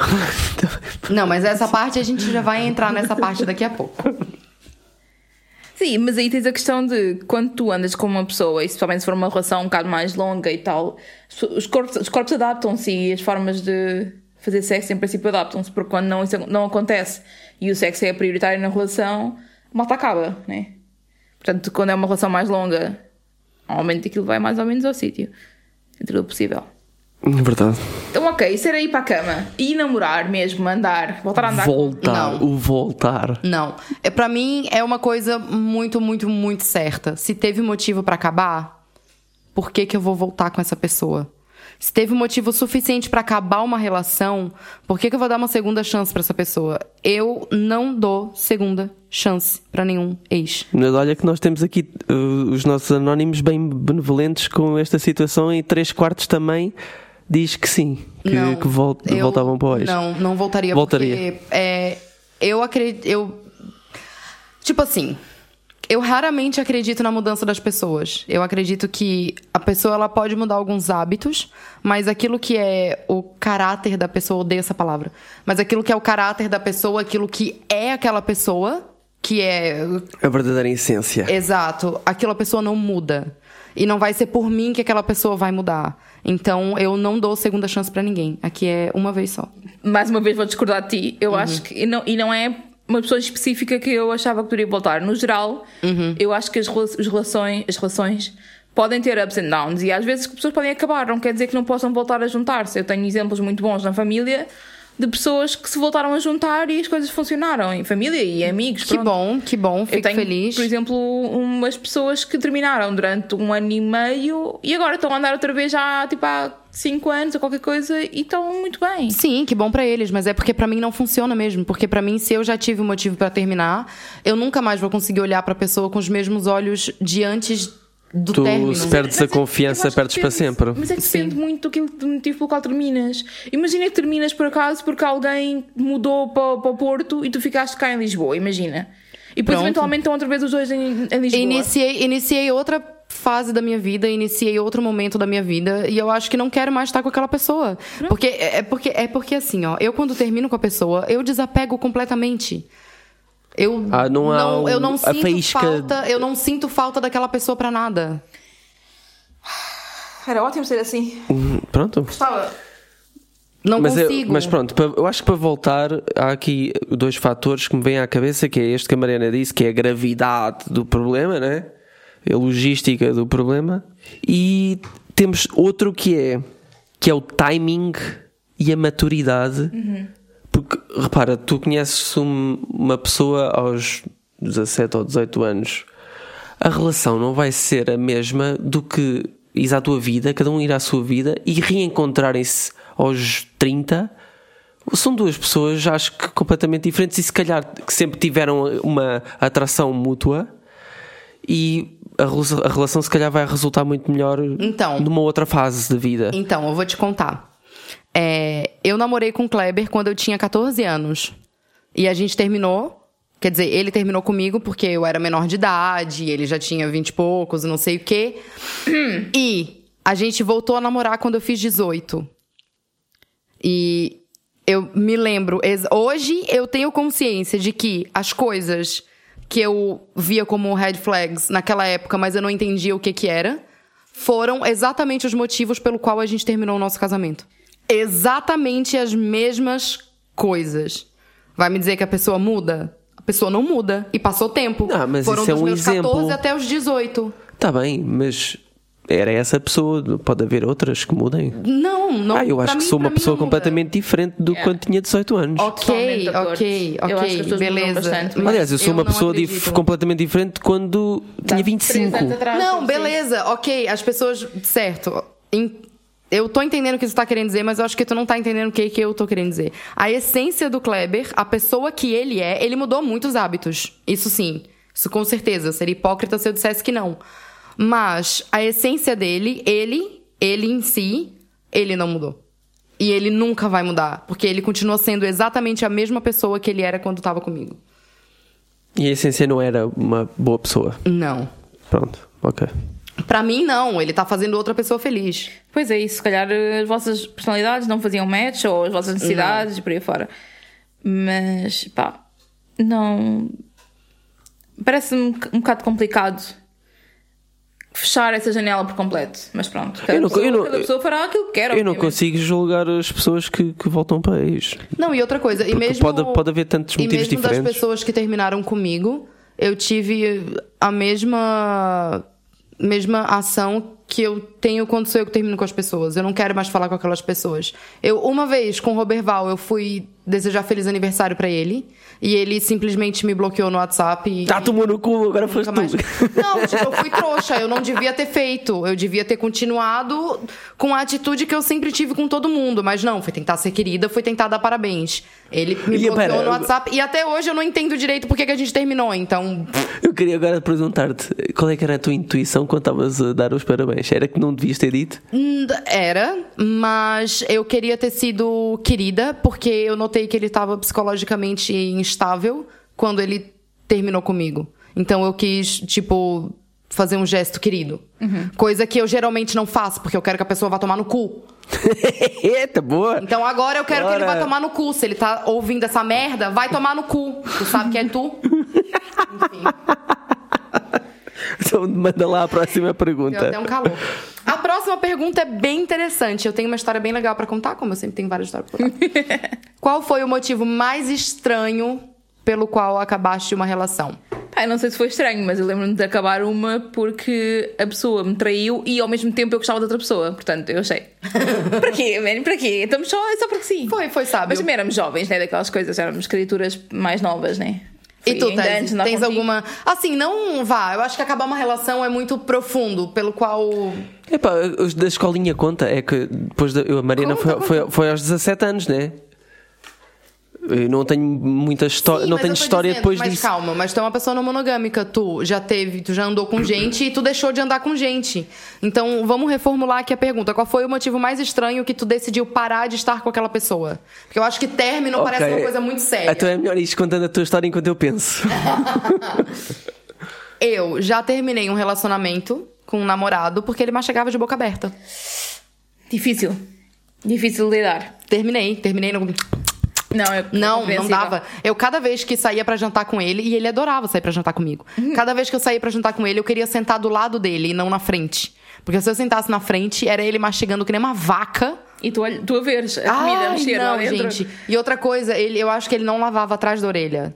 Não, mas essa parte a gente já vai entrar nessa parte daqui a pouco. Sim, mas aí tens a questão de quando tu andas com uma pessoa, e especialmente se for uma relação um bocado mais longa e tal, os corpos, os corpos adaptam-se e as formas de fazer sexo em princípio adaptam-se, porque quando não, isso não acontece e o sexo é prioritário na relação, a malta acaba, né? Portanto, quando é uma relação mais longa, normalmente aquilo vai mais ou menos ao sítio, dentro do possível. Verdade. Então, ok, isso era ir para a cama e namorar mesmo, andar, voltar a andar. com- Voltar. Não. O voltar. Não. É, para mim é uma coisa muito, muito, muito certa. Se teve motivo pra acabar, por que, que eu vou voltar com essa pessoa? Se teve motivo suficiente pra acabar uma relação, por que, que eu vou dar uma segunda chance pra essa pessoa? Eu não dou segunda chance pra nenhum ex. Mas olha que nós temos aqui uh, os nossos anónimos bem benevolentes com esta situação e três quartos também diz que sim, que, não, que eu- voltavam para o ex. Não, não voltaria, Voltaria. porque é, eu acredito. Eu, tipo assim, eu raramente acredito na mudança das pessoas. Eu acredito que a pessoa ela pode mudar alguns hábitos, mas aquilo que é o caráter da pessoa, odeio essa palavra, mas aquilo que é o caráter da pessoa, aquilo que é aquela pessoa, que é A verdadeira essência. Exato. Aquilo a pessoa não muda. E não vai ser por mim que aquela pessoa vai mudar. Então eu não dou segunda chance pra ninguém. Aqui é uma vez só. mais uma vez vou discordar de ti. Eu Uhum. acho que. E não, e não é uma pessoa específica que eu achava que poderia voltar. No geral, Uhum. eu acho que as, as relações, as relações podem ter ups and downs e às vezes as pessoas podem acabar. Não quer dizer que não possam voltar a juntar-se. Eu tenho exemplos muito bons na família de pessoas que se voltaram a juntar e as coisas funcionaram. Em família e amigos. Que pronto. bom, que bom. Eu Fico tenho, feliz. por exemplo, umas pessoas que terminaram durante um ano e meio e agora estão a andar outra vez já tipo há 5 anos ou qualquer coisa e estão muito bem. Sim, que bom pra eles, mas é porque pra mim não funciona mesmo, porque pra mim se eu já tive um motivo pra terminar, eu nunca mais vou conseguir olhar pra pessoa com os mesmos olhos de antes do Tu término. se perdes a Mas é- eu confiança, perdes para sempre. Mas é que depende muito daquilo do motivo pelo qual terminas. Imagina que terminas por acaso porque alguém mudou para, para o Porto e tu ficaste cá em Lisboa, imagina. E depois, Pronto. eventualmente, estão outra vez os dois em, em Lisboa. Iniciei, iniciei outra fase da minha vida, iniciei outro momento da minha vida e eu acho que não quero mais estar com aquela pessoa. Porque é porque é porque assim, ó, eu quando termino com a pessoa, eu desapego completamente. Eu Ah, não um- eu não sinto faísca- falta, eu não sinto falta daquela pessoa pra nada. Era ótimo ser assim. Hum, Pronto. Gostava. Não Mas, eu- consigo. mas pronto, eu acho que para voltar, há aqui dois fatores que me vêm à cabeça, que é este que a Mariana disse, que é a gravidade do problema, né? A logística do problema. E temos outro que é, que é o timing e a maturidade. Porque, repara, tu conheces um- uma pessoa aos 17 ou 18 anos, a relação não vai ser a mesma do que ires à tua vida, cada um ir à sua vida e reencontrarem-se aos 30. São duas pessoas, acho que completamente diferentes e se calhar que sempre tiveram uma atração mútua e a, rela- a relação se calhar vai resultar muito melhor Então. numa outra fase de vida. Então, eu vou te contar. É, eu namorei com o Kleber quando eu tinha 14 anos. E a gente terminou. Quer dizer, ele terminou comigo porque eu era menor de idade, ele já tinha 20 e poucos não sei o quê. E a gente voltou a namorar quando eu fiz 18. E eu me lembro. Hoje eu tenho consciência de que as coisas que eu via como red flags naquela época, mas eu não entendia o que que era, foram exatamente os motivos pelo qual a gente terminou o nosso casamento. Exatamente as mesmas coisas. Vai me dizer que a pessoa muda? A pessoa não muda. E passou tempo. Ah, mas Foram isso é dos um meus exemplo. 14 até os 18. Está Tá bem, mas era essa pessoa, pode haver outras que mudem. Não, não. Ah, eu acho que mim- sou uma pessoa não completamente diferente do que quando tinha 18 anos. Ok, de ok, Eu acho que as ok, beleza. bastante, Mas Aliás, eu sou uma não pessoa dif- completamente diferente quando tinha 25. Três anos atrás, Não, sim. beleza, ok. As pessoas. Certo. Em- Eu tô entendendo o que você tá querendo dizer, mas eu acho que tu não tá entendendo o que, que eu tô querendo dizer. A essência do Kleber, a pessoa que ele é, ele mudou muitos hábitos. Isso sim. Isso com certeza. Seria hipócrita se eu dissesse que não. Mas a essência dele, ele, ele em si, ele não mudou. E ele nunca vai mudar. Porque ele continua sendo exatamente a mesma pessoa que ele era quando tava comigo. E a essência não era uma boa pessoa. Não. Pronto, ok. Pra mim, não. Ele tá fazendo outra pessoa feliz. Pois é, isso. Se calhar eh, as vossas personalidades não faziam match ou as vossas necessidades e por aí fora. Mas, pá, não. Parece-me um boc- um bocado complicado fechar essa janela por completo. Mas pronto, cada, Eu não- pessoa, eu não- cada pessoa fará aquilo que quer. Eu não consigo julgar as pessoas que, que voltam para ex. Não, e outra coisa, e mesmo pode- pode haver tantos e motivos mesmo das pessoas que terminaram comigo, eu tive a mesma mesma ação que eu tenho quando sou eu que termino com as pessoas. Eu não quero mais falar com aquelas pessoas. Eu uma vez com o Roberval, eu fui desejar feliz aniversário pra ele e ele simplesmente me bloqueou no WhatsApp e Tá tomando no cu, agora foste Nunca mais. Não, tipo, eu fui trouxa, eu não devia ter feito. Eu devia ter continuado com a atitude que eu sempre tive com todo mundo. Mas não, foi tentar ser querida, foi tentar dar parabéns. Ele me E, bloqueou pera, no WhatsApp e até hoje eu não entendo direito por que que a gente terminou. Então, Eu queria agora perguntar-te qual é que era a tua intuição quando estavas a dar os parabéns? Era que não devias ter dito? hum, era, mas eu queria ter sido querida porque eu notei que ele estava psicologicamente instável quando ele terminou comigo. Então eu quis, tipo, fazer um gesto querido. Coisa que eu geralmente não faço, porque eu quero que a pessoa vá tomar no cu. Eita, boa! Então agora eu quero que ele Bora. vá tomar no cu. Se ele tá ouvindo essa merda, vai tomar no cu. Tu sabe que é tu. Enfim, Então manda lá a próxima deu pergunta. até um calor. A próxima pergunta é bem interessante. Eu tenho uma história bem legal pra contar, como eu sempre tenho várias histórias pra contar. Qual foi o motivo mais estranho pelo qual acabaste uma relação? Eu não sei se foi estranho, mas eu lembro-me de acabar uma porque a pessoa me traiu e ao mesmo tempo eu gostava de outra pessoa. Portanto, eu achei. para quê, man? Para quê? Estamos só, é só porque sim. Foi, foi, sabe? Mas também éramos jovens, né? Daquelas coisas, éramos criaturas mais novas, né? E tu, ainda tens, contigo. alguma. Assim, não vá. Eu acho que acabar uma relação é muito profundo, pelo qual. Epá, os da escolinha conta, é que depois da, eu, a Mariana Conta, foi, foi, foi aos 17 anos, né? Eu não tenho muita história, não mas tenho história dizendo, depois mas disso. calma, mas tu é uma pessoa não monogâmica. Tu já teve, tu já andou com gente e tu deixou de andar com gente. Então, vamos reformular aqui a pergunta. Qual foi o motivo mais estranho que tu decidiu parar de estar com aquela pessoa? Porque eu acho que término parece Ok. uma coisa muito séria. Então é melhor ir contando a tua história enquanto eu penso. Eu já terminei um relacionamento com um namorado porque ele mais chegava de boca aberta. Difícil. Difícil de lidar. Terminei, terminei no... Não, é Não, não dava. Eu cada vez que saía pra jantar com ele, e ele adorava sair pra jantar comigo. Cada vez que eu saía pra jantar com ele, eu queria sentar do lado dele e não na frente. Porque se eu sentasse na frente, era ele mastigando que nem uma vaca. E tu, tu a veres a comida mexer não, gente. E outra coisa, ele, eu acho que ele não lavava atrás da orelha.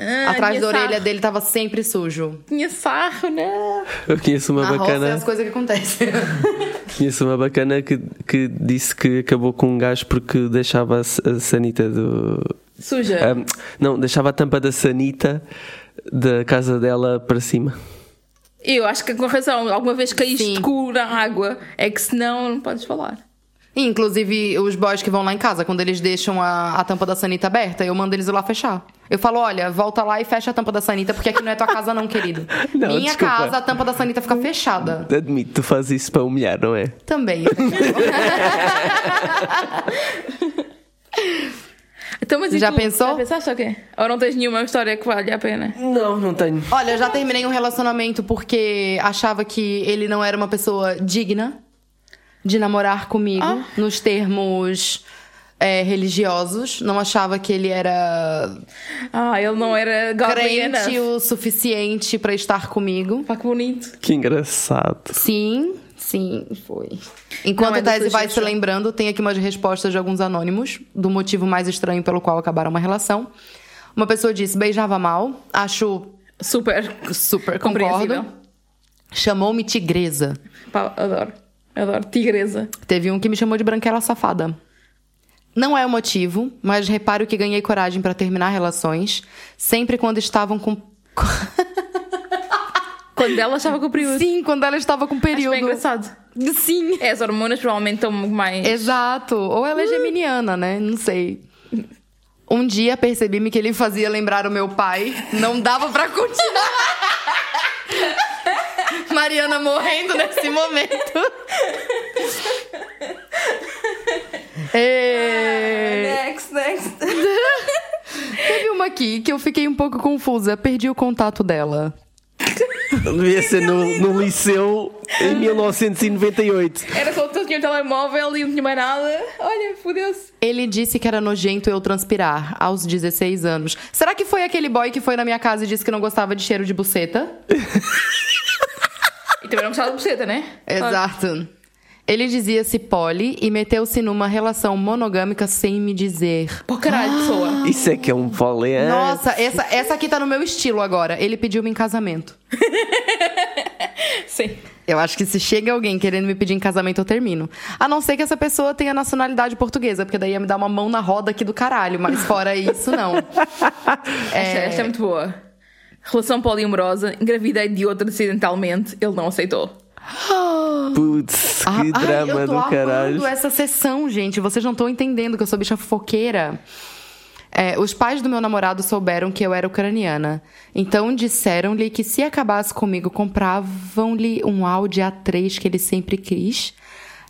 Ah, atrás da orelha sarro. dele tava sempre sujo. Tinha sarro, não. Eu conheço uma Na roça é bacana, as coisas que acontecem. conheço uma bacana que, que disse que acabou com um gajo porque deixava a, sanita do. Suja. Ah, não, deixava a tampa da sanita da casa dela para cima. Eu acho que com razão, alguma vez caíste Sim. cu na água, é que senão não podes falar. Inclusive, os boys que vão lá em casa, quando eles deixam a, a tampa da sanita aberta, eu mando eles ir lá fechar. Eu falo, olha, volta lá e fecha a tampa da sanita, porque aqui não é tua casa não, querido. Não, Minha desculpa. casa, a tampa da sanita fica fechada. Admito, tu fazes isso para humilhar, não é? Também. Então, mas Já tu? pensou? Já pensaste o quê? Ou não tens nenhuma história que valha a pena? Não, não tenho. Olha, eu já terminei um relacionamento porque achava que ele não era uma pessoa digna de namorar comigo, Ah. nos termos é, religiosos. Não achava que ele era Ah, ele não era crente o suficiente pra estar comigo. Pá, que bonito. Que engraçado. Sim, sim, foi. Enquanto Não é a Tese vai se lembrando, tem aqui umas respostas de alguns anônimos do motivo mais estranho pelo qual acabaram uma relação. Uma pessoa disse: beijava mal, acho Super super compreensível. concordo. Chamou-me tigresa. Adoro. Adoro. Tigresa. Teve um que me chamou de branquela safada. Não é o motivo, mas reparo que ganhei coragem pra terminar relações, sempre quando estavam com. Quando ela estava com período. Sim, quando ela estava com Acho período. bem engraçado. Sim. É, as hormonas provavelmente estão mais. Exato. Ou ela é geminiana, né? Não sei. Um dia percebi-me que ele fazia lembrar o meu pai. Não dava pra continuar. Mariana morrendo nesse momento. É... Next, next. Teve uma aqui que eu fiquei um pouco confusa. Perdi o contato dela. Devia ser no, no liceu em 1998. Era quando eu tinha um telemóvel e não tinha mais nada. Olha, fodeu-se. Ele disse que era nojento eu transpirar aos 16 anos. Será que foi aquele boy que foi na minha casa e disse que não gostava de cheiro de buceta? E também não gostava de buceta, né? Exato. Ele dizia-se poli e meteu-se numa relação monogâmica sem me dizer. Pô, caralho, pessoa. Isso é que é um polé. Nossa, essa, essa aqui tá no meu estilo agora. Ele pediu-me em casamento. Sim. Eu acho que se chega alguém querendo me pedir em casamento, eu termino. A não ser que essa pessoa tenha nacionalidade portuguesa, porque daí ia me dar uma mão na roda aqui do caralho. Mas fora isso, não. Esta, esta é muito boa. Relação poliamorosa, engravidei de outra acidentalmente, ele não aceitou. Putz, que Ah, ai, drama eu tô do caralho. essa sessão, gente. Vocês não estão entendendo que eu sou bicha fofoqueira. É, os pais do meu namorado souberam que eu era ucraniana. Então disseram-lhe que se acabasse comigo, compravam-lhe um Audi A3 que ele sempre quis.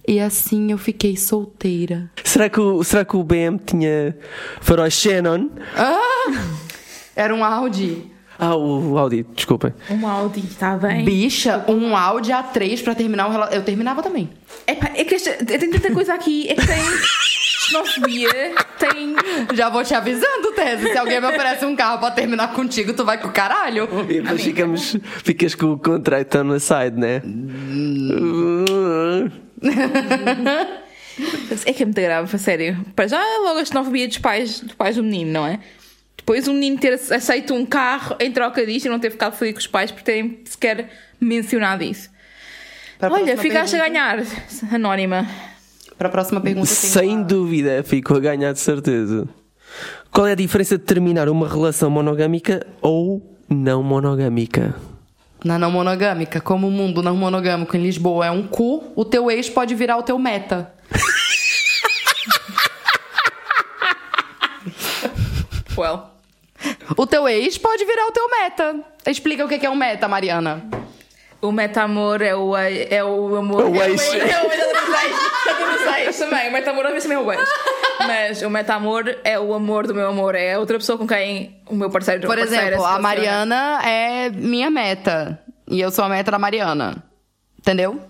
E assim eu fiquei solteira. Será que, o, será que o BM tinha faróis Shannon? Era um Audi. Ah, o, o Audi, desculpem. Um Audi, está bem. Bicha, um Audi A3 pra terminar um relacionamento. Eu terminava também. Epá, é que tem tanta coisa aqui, é que tem xenofobia, tem. Já vou te avisando, Tese. Se alguém me oferece um carro pra terminar contigo, tu vai com o caralho. E depois ficamos, ficas com o contrato on the side, né? É que é muito grave, a sério. Para já, logo a xenofobia dos pais, dos pais do menino, não é? Depois o menino ter aceito um carro em troca disto e não ter ficado feliz com os pais por terem sequer mencionado isso. Para a Olha, ficaste a pergunta. ganhar, anónima. Para a próxima pergunta, Sem dúvida, fico a ganhar de certeza. Qual é a diferença de terminar uma relação monogâmica ou não monogâmica? Na não monogâmica, como o mundo não monogâmico em Lisboa é um cu, o teu ex pode virar o teu meta. Well. O teu ex pode virar o teu meta. Explica o que é um meta, Mariana. O meta-amor é o, é o amor. O ex. É o ex, é o ex, é o ex também. O meta-amor às vezes também é o ex. Mas o meta-amor é o amor do meu amor. É outra pessoa com quem o meu parceiro Por exemplo, a. Mariana é minha meta. E eu sou a meta da Mariana. Entendeu?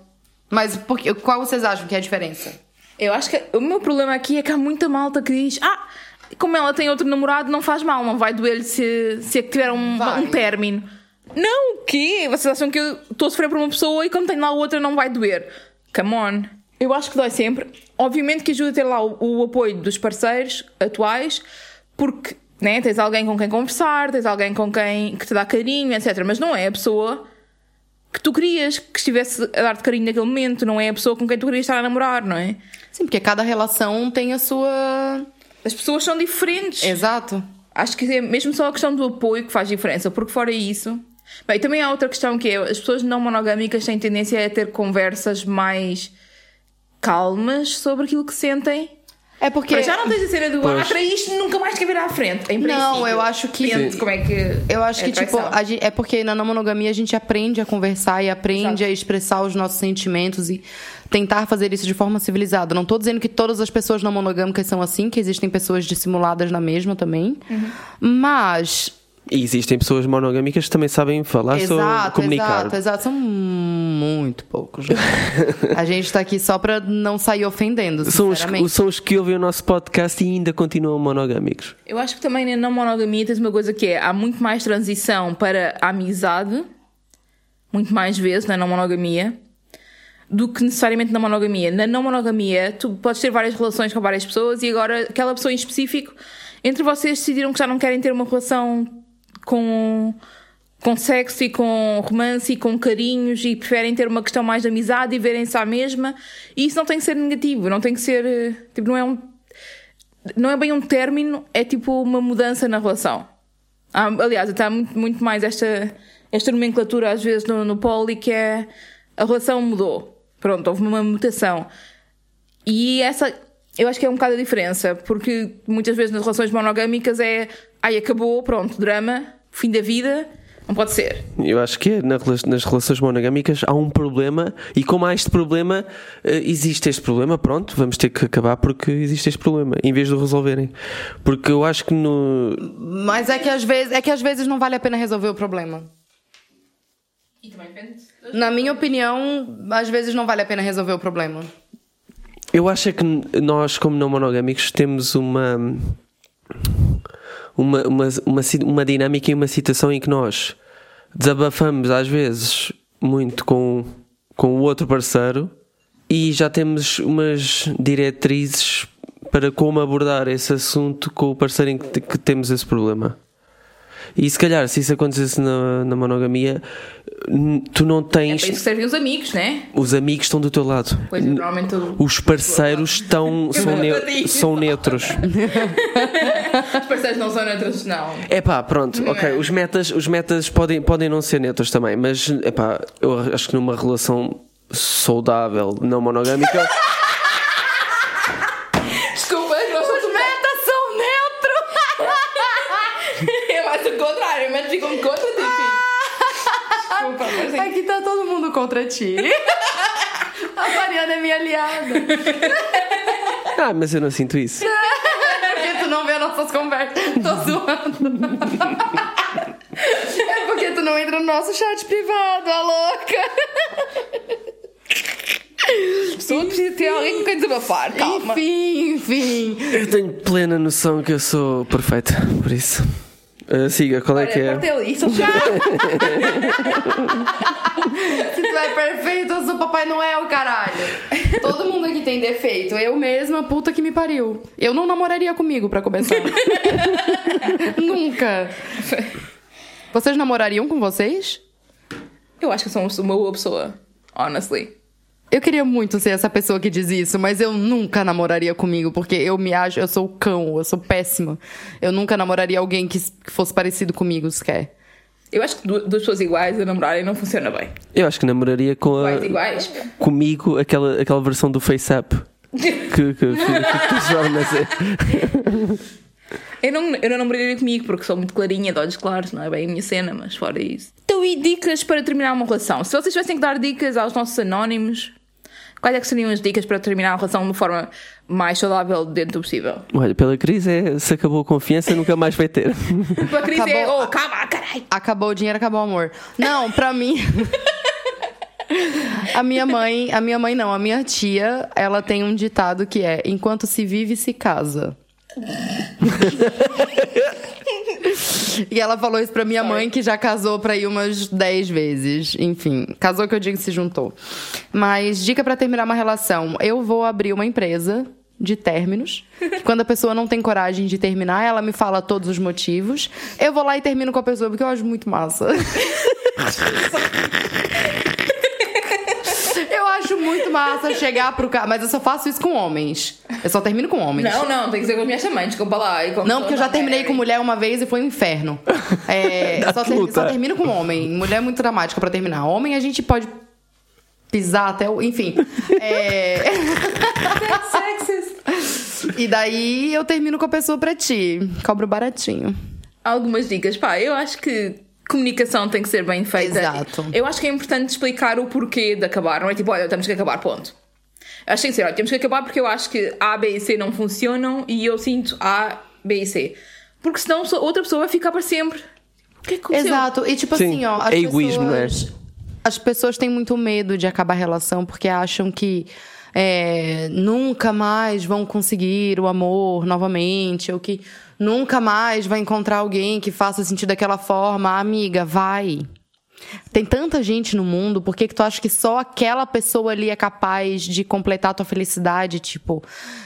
Mas por que- qual vocês acham que é a diferença? Eu acho que o meu problema aqui é que há muita malta que diz: Ah, como ela tem outro namorado, não faz mal, não vai doer-lhe se, se é tiver um, Vai. um término. Não, o quê? Vocês acham que eu estou a sofrer por uma pessoa e quando tenho lá outra não vai doer? Come on. Eu acho que dói sempre. Obviamente que ajuda a ter lá o, o apoio dos parceiros atuais, porque né, tens alguém com quem conversar, tens alguém com quem que te dá carinho, etc. Mas não é a pessoa que tu querias que estivesse a dar-te carinho naquele momento, não é a pessoa com quem tu querias estar a namorar, não é? Sim, porque cada relação tem a sua. As pessoas são diferentes. Exato. Acho que é mesmo só a questão do apoio que faz diferença, porque fora isso. Bem, também há outra questão que é as pessoas não monogâmicas têm tendência a ter conversas mais calmas sobre aquilo que sentem. É porque. Para já não tens a cena do Pois. ah, isto nunca mais quer vir à frente. Em Não, eu acho que- como é que. Eu acho é que, tipo, traição. a gen- é porque na não monogamia a gente aprende a conversar e aprende Exato. a expressar os nossos sentimentos e tentar fazer isso de forma civilizada. Não tô dizendo que todas as pessoas não monogâmicas são assim, que existem pessoas dissimuladas na mesma também. Uhum. Mas. E existem pessoas monogâmicas que também sabem falar sobre exato, comunicar. exato, exato. São muito poucos. né? a gente tá aqui só pra não sair ofendendo, São os, são os que ouvem o nosso podcast e ainda continuam monogâmicos. Eu acho que também na não monogamia tens uma coisa que é há muito mais transição para a amizade, muito mais vezes na não monogamia, do que necessariamente na monogamia. Na não monogamia, tu podes ter várias relações com várias pessoas e agora aquela pessoa em específico, entre vocês decidiram que já não querem ter uma relação com com sexo e com romance e com carinhos e preferem ter uma questão mais de amizade e verem-se à mesma e isso não tem que ser negativo, não tem que ser eh, tipo, não é um não é bem um término, é tipo uma mudança na relação. Há, aliás, há muito, muito mais esta, esta nomenclatura às vezes no, no poli que é a relação mudou. Pronto, houve uma mutação. E essa, eu acho que é um bocado a diferença, porque muitas vezes nas relações monogâmicas é ai, acabou, pronto, drama, fim da vida, não pode ser. Eu acho que é, nas relações monogâmicas há um problema e como há este problema, eh, existe este problema, pronto, vamos ter que acabar porque existe este problema, em vez de o resolverem. Porque eu acho que no. Mas é que, às vezes, é que às vezes não vale a pena resolver o problema. E também depende. Na minha opinião, às vezes não vale a pena resolver o problema. Eu acho é que nós, como não monogâmicos, temos uma. Uma, uma, uma, uma dinâmica e uma situação em que nós desabafamos às vezes muito com, com o outro parceiro e já temos umas diretrizes para como abordar esse assunto com o parceiro em que, que temos esse problema. E se calhar, se isso acontecesse na, na monogamia, tu não É tens. para isso que servem os amigos, né? Os amigos estão do teu lado. Pois normalmente o- Os parceiros estão, são, neu- são neutros. os parceiros não são neutros, não. É pá, pronto, Não ok. é? Os metas, os metas podem, podem não ser neutros também, mas é pá, eu acho que numa relação saudável, não monogâmica, Desculpa, mas sim. Aqui tá todo mundo contra ti. A Mariana é minha aliada. ah, mas eu não sinto isso. Porque tu não vê nossas conversas. Tô zoando. É porque tu não entra no nosso chat privado, a louca. Só precisa ter alguém com quem desabafar, calma. Enfim, enfim. Eu tenho plena noção que eu sou perfeita, por isso. Ah, siga, qual é que Olha, é? corta ali, só já. Se tu é perfeito, eu sou Papai Noel, caralho. Todo mundo aqui tem defeito. Eu mesma, puta que me pariu. Eu não namoraria comigo, pra começar. Nunca. Vocês namorariam com vocês? Eu acho que sou uma boa pessoa, honestly. Eu queria muito ser essa pessoa que diz isso, mas eu nunca namoraria comigo, porque eu me acho, eu sou o cão, eu sou péssima. Eu nunca namoraria alguém que, que fosse parecido comigo, sequer. Eu acho que du- duas pessoas iguais a namorarem não funciona bem. Eu acho que namoraria com a, Iguais, iguais. comigo aquela, aquela versão do FaceApp que, que, que, que. Eu não, eu não namoraria comigo porque sou muito clarinha, de olhos claros, não é bem a minha cena, mas fora isso. Então, e dicas para terminar uma relação? Se vocês tivessem que dar dicas aos nossos anónimos, quais é que seriam as dicas para terminar a relação de uma forma mais saudável dentro do possível? Olha, pela crise é, se acabou a confiança, nunca mais vai ter. A crise é, Acabou- oh, calma, caralho. Acabou o dinheiro, acabou o amor. Não, pra mim. A minha mãe, a minha mãe não, a minha tia, ela tem um ditado que é: enquanto se vive, se casa. e ela falou isso pra minha mãe, que já casou pra ir umas 10 vezes. Enfim, casou que eu digo que se juntou. Mas dica pra terminar uma relação: eu vou abrir uma empresa de términos. Quando a pessoa não tem coragem de terminar, ela me fala todos os motivos. Eu vou lá e termino com a pessoa, porque eu acho muito massa. Eu acho muito massa chegar pro cara. Mas eu só faço isso com homens. Eu só termino com homens. Não, não, tem que ser com a minha mãe, desculpa lá. E com Não, porque eu já terminei Mary. com mulher uma vez e foi um inferno. É, Dá só, ter- só termino com homem. Mulher é muito dramática pra terminar. Homem a gente pode pisar até o. Enfim. É, e daí eu termino com a pessoa pra ti. Cobro baratinho. Algumas dicas, pá, eu acho que comunicação tem que ser bem feita. Exato. Eu acho que é importante explicar o porquê de acabar, não é tipo, olha, temos que acabar, ponto. Acho que tem que ser, olha, temos que acabar porque eu acho que A, B e C não funcionam e eu sinto A, B e C. Porque senão outra pessoa vai ficar para sempre. O que é que? Exato. E tipo Sim, assim, ó. As é egoísmo, não é? pessoas, As pessoas têm muito medo de acabar a relação porque acham que é, nunca mais vão conseguir o amor novamente, ou que nunca mais vai encontrar alguém que faça sentido daquela forma. Amiga, vai. Tem tanta gente no mundo, por que que tu acha que só aquela pessoa ali é capaz de completar tua felicidade? Tipo,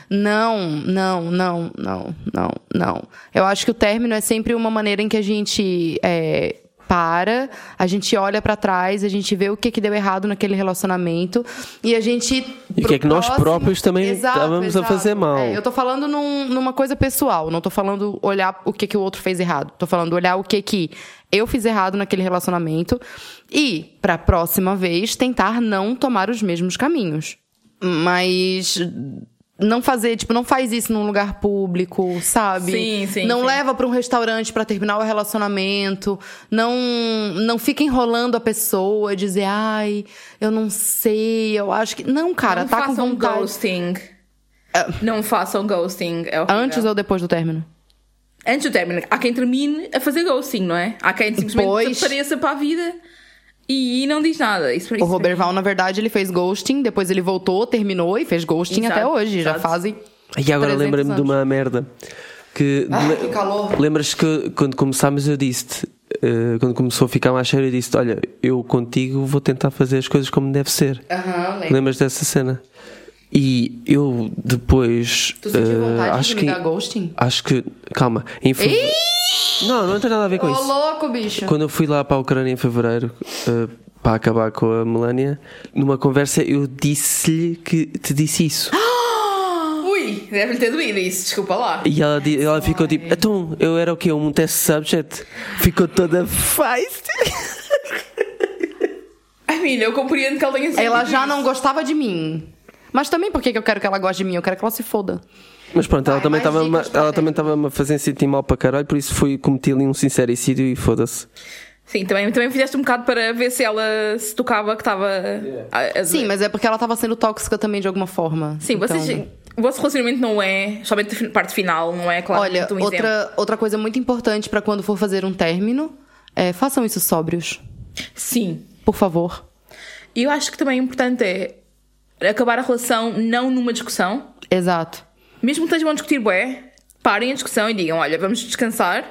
não, não, não, não, não, não. Eu acho que o término é sempre uma maneira em que a gente é, para, a gente olha pra trás, a gente vê o que que deu errado naquele relacionamento e a gente E o que é que nós próprios também estávamos a fazer mal. É, eu tô falando num- numa coisa pessoal, não tô falando olhar o que, que o outro fez errado. Tô falando olhar o que que eu fiz errado naquele relacionamento e, pra próxima vez, tentar não tomar os mesmos caminhos. Mas não fazer, tipo, não faz isso num lugar público, sabe? Sim, sim, Não sim. leva pra um restaurante pra terminar o relacionamento. Não não fica enrolando a pessoa, dizer, ai, eu não sei, eu acho que. Não, cara, não tá com façam vontade. ghosting. Não façam ghosting. É. Antes ou depois do término? Antes do término, há quem termine a fazer ghosting, não é? Há quem simplesmente Pois. desapareça para a vida e não diz nada. Isso, O isso Robert Val, na verdade, ele fez ghosting, depois ele voltou, terminou e fez ghosting Exato, até hoje. Já exato. fazem. E agora 300 lembra-me de uma merda. Que, Ai, que calor. Lembras que quando começámos eu disse eh, quando começou a ficar mais sério, eu disse: Olha, eu contigo vou tentar fazer as coisas como deve ser. Aham, lembro. Lembras dessa cena? E eu depois. Tu sentiu eh, vontade acho de que, me dar ghosting? Acho que. Calma. Em fe- Não, não tem nada a ver com Ô, isso. louco, bicho. Quando eu fui lá para a Ucrânia em fevereiro eh, para acabar com a Melania, numa conversa eu disse-lhe que te disse isso. Ui, deve-lhe ter doído isso, desculpa lá. E ela, di- ela ficou tipo, então eu era o quê? Um test subject? Ficou toda feisty. Ai, milha, eu compreendo que ela tenha sentido Ela já isso. não gostava de mim. Mas também por que que eu quero que ela goste de mim? Eu quero que ela se foda. Mas pronto, ela também estava para ela ter. também estava a fazer sentir mal para caralho, por isso fui cometi ali um sincericídio e foda-se. Sim, também, também fizeste um bocado para ver se ela se tocava que estava. a- a- Sim, mas é porque ela tava sendo tóxica também de alguma forma. Sim, Então- vocês. O vosso relacionamento não é, somente a parte final, não é claro. Olha, um exemplo. outra, outra coisa muito importante pra quando for fazer um término é façam isso sóbrios. Sim. Por favor. E eu acho que também é importante é acabar a relação não numa discussão. Exato. Mesmo que estejam a discutir bué, parem a discussão e digam, olha, vamos descansar,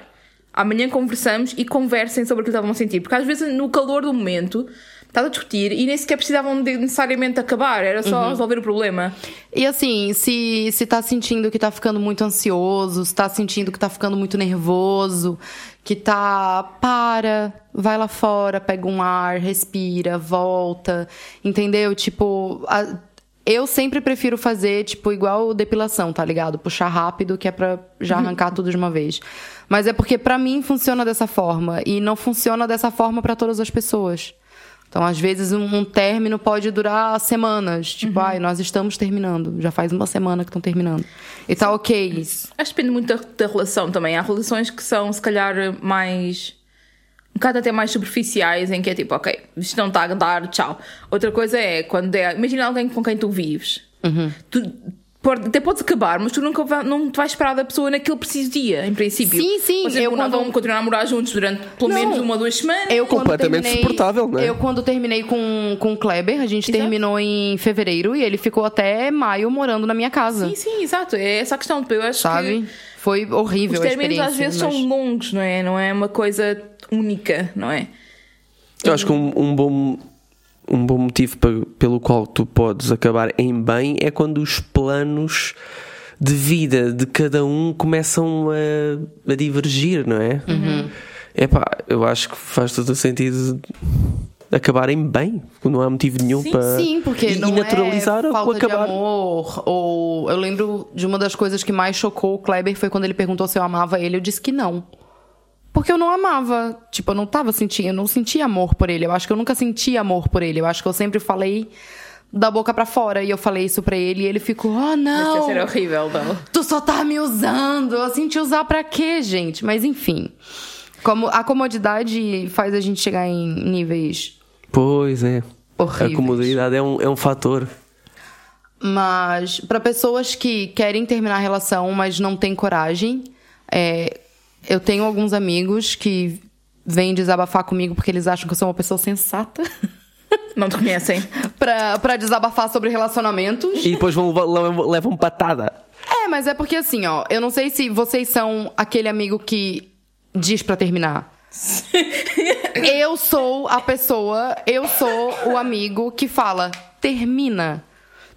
amanhã conversamos e conversem sobre o que estavam a sentir. Porque às vezes no calor do momento estás a discutir e nem sequer precisavam de necessariamente acabar, era só resolver o problema. E assim, se, se tá sentindo que tá ficando muito ansioso, se tá sentindo que tá ficando muito nervoso, que tá. Para, vai lá fora, pega um ar, respira, volta. Entendeu? Tipo. a- eu sempre prefiro fazer, tipo, igual depilação, tá ligado? Puxar rápido, que é pra já arrancar tudo de uma vez. Mas é porque pra mim funciona dessa forma. E não funciona dessa forma pra todas as pessoas. Então, às vezes, um, um término pode durar semanas. Tipo, ai, nós estamos terminando. Já faz uma semana que estão terminando. E tá ok isso. Acho que depende muito da, da relação também. Há relações que são, se calhar, mais. Um bocado até mais superficiais, em que é tipo, ok, isto não está a dar, tchau. Outra coisa é quando é. Imagina alguém com quem tu vives. Tu, pode, até podes acabar, mas tu nunca vai, não te vais esperar da pessoa naquele preciso dia, em princípio. Sim, sim, Vocês eu quando- vão continuar a morar juntos durante pelo Não. menos uma ou duas semanas. Eu, Completamente terminei- suportável, né? Eu, quando terminei com, com o Kleber, a gente Exato. terminou em fevereiro e ele ficou até maio morando na minha casa. Sim, sim, exato. É essa a questão. Eu acho Sabe? que Foi horrível os a términos experiência. às vezes mas- são longos, não é? Não é uma coisa única, não é? Eu acho que um, um bom um bom motivo pelo qual tu podes acabar em bem é quando os planos de vida de cada um começam a, a divergir, não é? Epá, eu acho que faz todo o sentido acabarem bem, não há motivo nenhum Sim, para Sim, porque e, não e naturalizar é o falta de acabar. amor. Ou eu lembro de uma das coisas que mais chocou o Kleber foi quando ele perguntou se eu amava ele. Eu disse que não. Porque eu não amava. Tipo, eu não tava sentindo, eu não sentia amor por ele. Eu acho que eu nunca senti amor por ele. Eu acho que eu sempre falei da boca pra fora. E eu falei isso pra ele e ele ficou, oh não. Deve ser horrível, não. Tu só tá me usando. Eu assim, te usar pra quê, gente? Mas enfim. Como a comodidade faz a gente chegar em níveis Pois é. horríveis. A comodidade é um, é um fator. Mas para pessoas que querem terminar a relação, mas não têm coragem, é, eu tenho alguns amigos que vêm desabafar comigo porque eles acham que eu sou uma pessoa sensata Não te conhecem. pra, pra desabafar sobre relacionamentos. E depois vão levam, levam patada. É, mas é porque assim, ó, eu não sei se vocês são aquele amigo que diz pra terminar. eu sou a pessoa, eu sou o amigo que fala, termina.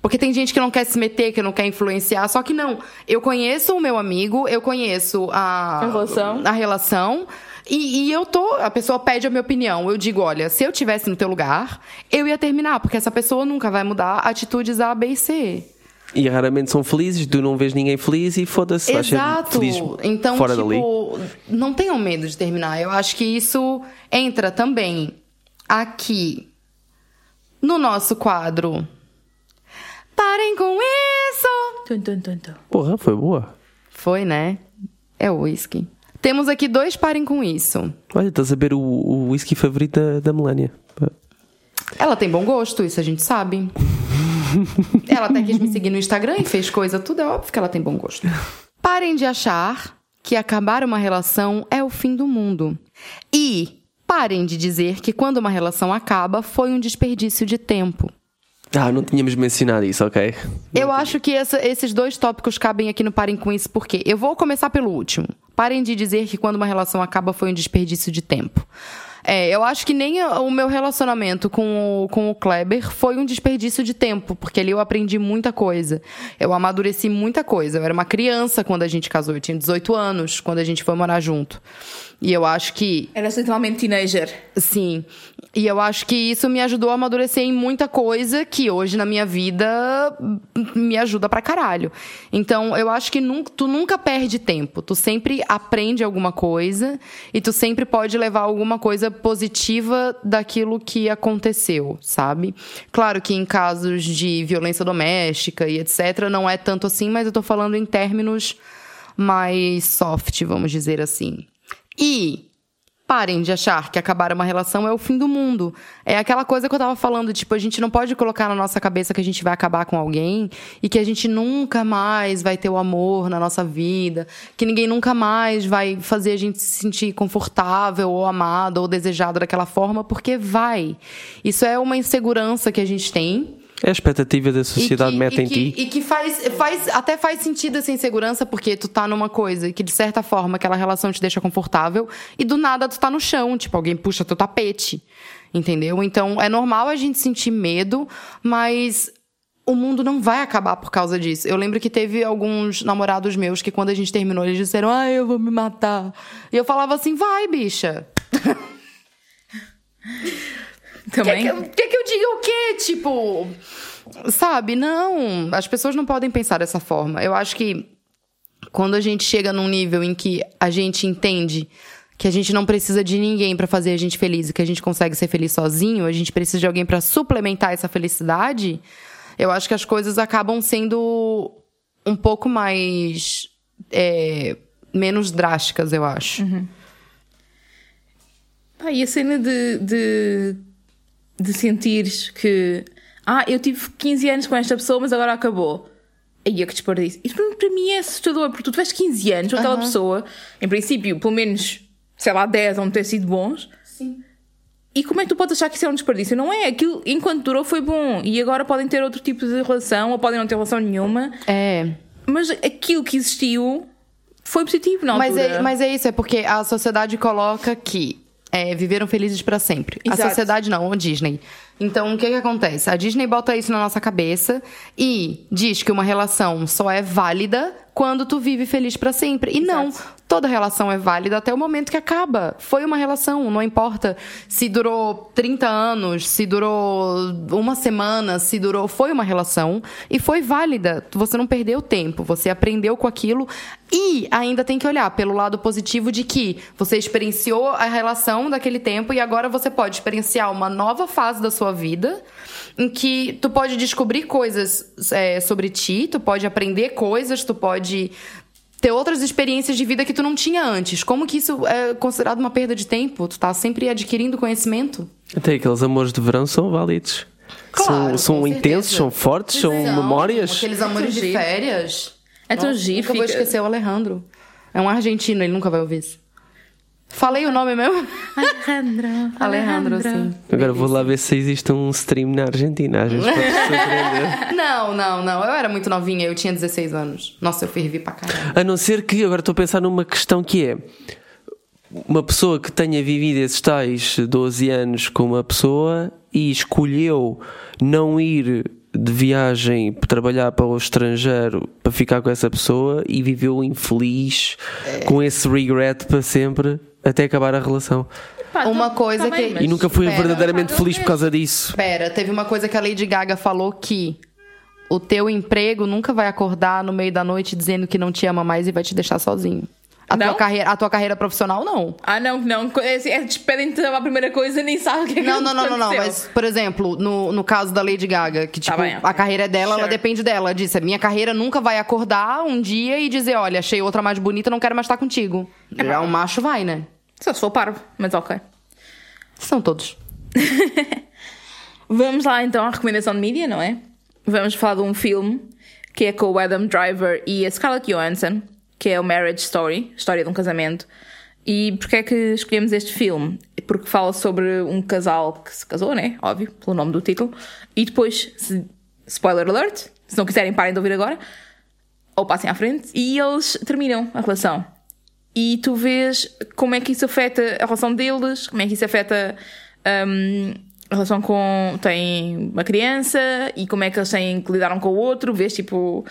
Porque tem gente que não quer se meter, que não quer influenciar, só que não. Eu conheço o meu amigo, eu conheço a, A relação. a relação e, e eu tô. A pessoa pede a minha opinião. Eu digo, olha, se eu tivesse no teu lugar, eu ia terminar, porque essa pessoa nunca vai mudar atitudes A, B e C. E raramente são felizes, tu não vês ninguém feliz e foda-se, vais ser feliz Então, fora dali. tipo, não tenham medo de terminar. Eu acho que isso entra também aqui no nosso quadro. Parem com isso! Tum, tum, tum, tum. Porra, foi boa. Foi, né? É o whisky. Temos aqui dois parem com isso. Olha, estás a ver o, o whisky favorito da, da Melania. Ela tem bom gosto, isso a gente sabe. ela até quis me seguir no Instagram e fez coisa, tudo é óbvio que ela tem bom gosto. Parem de achar que acabar uma relação é o fim do mundo. E parem de dizer que quando uma relação acaba foi um desperdício de tempo. Ah, não tínhamos mencionado isso, ok? Eu acho que essa- esses dois tópicos cabem aqui no Parem com isso, porque eu vou começar pelo último. Parem de dizer que quando uma relação acaba foi um desperdício de tempo. É, eu acho que nem o meu relacionamento com o, com o Kleber foi um desperdício de tempo, porque ali eu aprendi muita coisa. Eu amadureci muita coisa. Eu era uma criança quando a gente casou, eu tinha 18 anos quando a gente foi morar junto. E eu acho que Era literalmente teenager. Sim. E eu acho que isso me ajudou a amadurecer em muita coisa que hoje na minha vida me ajuda pra caralho. Então, eu acho que nunca, tu nunca perde tempo. Tu sempre aprende alguma coisa e tu sempre pode levar alguma coisa positiva daquilo que aconteceu, sabe? Claro que em casos de violência doméstica e etc, não é tanto assim, mas eu tô falando em términos mais soft, vamos dizer assim. E parem de achar que acabar uma relação é o fim do mundo. É aquela coisa que eu tava falando, tipo, a gente não pode colocar na nossa cabeça que a gente vai acabar com alguém e que a gente nunca mais vai ter o amor na nossa vida, que ninguém nunca mais vai fazer a gente se sentir confortável ou amado ou desejado daquela forma, porque vai. Isso é uma insegurança que a gente tem. É a expectativa da sociedade mete e em que, ti. E que faz, faz, até faz sentido essa insegurança, porque tu tá numa coisa que, de certa forma, aquela relação te deixa confortável, e do nada tu tá no chão, tipo, alguém puxa teu tapete. Entendeu? Então, é normal a gente sentir medo, mas o mundo não vai acabar por causa disso. Eu lembro que teve alguns namorados meus que, quando a gente terminou, eles disseram, ah, eu vou me matar. E eu falava assim, vai, bicha. Quer Também. que, eu- quer que eu diga o quê? Tipo, sabe? Não, as pessoas não podem pensar dessa forma. Eu acho que quando a gente chega num nível em que a gente entende que a gente não precisa de ninguém pra fazer a gente feliz e que a gente consegue ser feliz sozinho, a gente precisa de alguém pra suplementar essa felicidade, eu acho que as coisas acabam sendo um pouco mais. é, menos drásticas, eu acho. Pá, e a cena de, de, de sentires que ah, eu tive 15 anos com esta pessoa, mas agora acabou. Aí é que desperdício. Isso para mim é assustador, porque tu tiveste 15 anos com aquela Aham. pessoa, em princípio, pelo menos, sei lá, 10 vão ter sido bons. Sim. E como é que tu podes achar que isso é um desperdício? Não é. Aquilo, enquanto durou, foi bom. E agora podem ter outro tipo de relação, ou podem não ter relação nenhuma. É. Mas aquilo que existiu foi positivo na Mas é, mas é isso, é porque a sociedade coloca que é, viveram felizes pra sempre. A Exato. sociedade não, a Disney. Então, o que que acontece? A Disney bota isso na nossa cabeça e diz que uma relação só é válida quando tu vive feliz pra sempre. E não, toda relação é válida até o momento que acaba. Foi uma relação, não importa se durou 30 anos, se durou uma semana, se durou, foi uma relação e foi válida. Você não perdeu tempo, você aprendeu com aquilo e ainda tem que olhar pelo lado positivo de que você experienciou a relação daquele tempo e agora você pode experienciar uma nova fase da sua vida em que tu pode descobrir coisas é, sobre ti, tu pode aprender coisas, tu pode ter outras experiências de vida que tu não tinha antes. Como que isso é considerado uma perda de tempo? Tu tá sempre adquirindo conhecimento. Até aqueles amores de verão são válidos. Claro, são são intensos, certeza. são fortes, são memórias. Aqueles amores de férias. É tão Nossa, giro, Nunca vou esquecer o Alejandro. É um argentino, ele nunca vai ouvir isso. Falei o nome mesmo? Alejandro. Alejandro, sim. Agora vou lá ver se existe um stream na Argentina. Às vezes pode surpreender. Não, não, não. Eu era muito novinha, eu tinha 16 anos. Nossa, eu fervi pra caralho. A não ser que, agora estou a pensar numa questão que é uma pessoa que tenha vivido esses tais 12 anos com uma pessoa e escolheu não ir de viagem para trabalhar para o estrangeiro para ficar com essa pessoa e viveu infeliz com esse regret para sempre até acabar a relação. Pá, Uma tá- coisa tá que- mas- E nunca foi Espera. verdadeiramente Pá, feliz por causa disso. Pera, teve uma coisa que a Lady Gaga falou que o teu emprego nunca vai acordar no meio da noite dizendo que não te ama mais e vai te deixar sozinho. A, Não? tua carreira, a tua carreira profissional, não. Ah, não, não. É, é, despedem-te a primeira coisa e nem sabem o que é que Não, não, não, não, não. aconteceu. Mas, por exemplo, no, no caso da Lady Gaga, que, tipo, Tá bem, ok. a carreira é dela, ela Sure. depende dela. Ela disse: minha carreira nunca vai acordar um dia e dizer, olha, achei outra mais bonita, não quero mais estar contigo. Já um macho vai, né? Só se for parvo, mas ok. São todos. Vamos lá então à recomendação de mídia, não é? Vamos falar de um filme que é com o Adam Driver e a Scarlett Johansson, que é o Marriage Story, história de um casamento. E porquê é que escolhemos este filme? Porque fala sobre um casal que se casou, né? Óbvio, pelo nome do título. E depois, se- spoiler alert, se não quiserem parem de ouvir agora, ou passem à frente, e eles terminam a relação. E tu vês como é que isso afeta a relação deles, como é que isso afeta hum, a relação com. tem uma criança e como é que eles têm que lidar um com o outro, vês tipo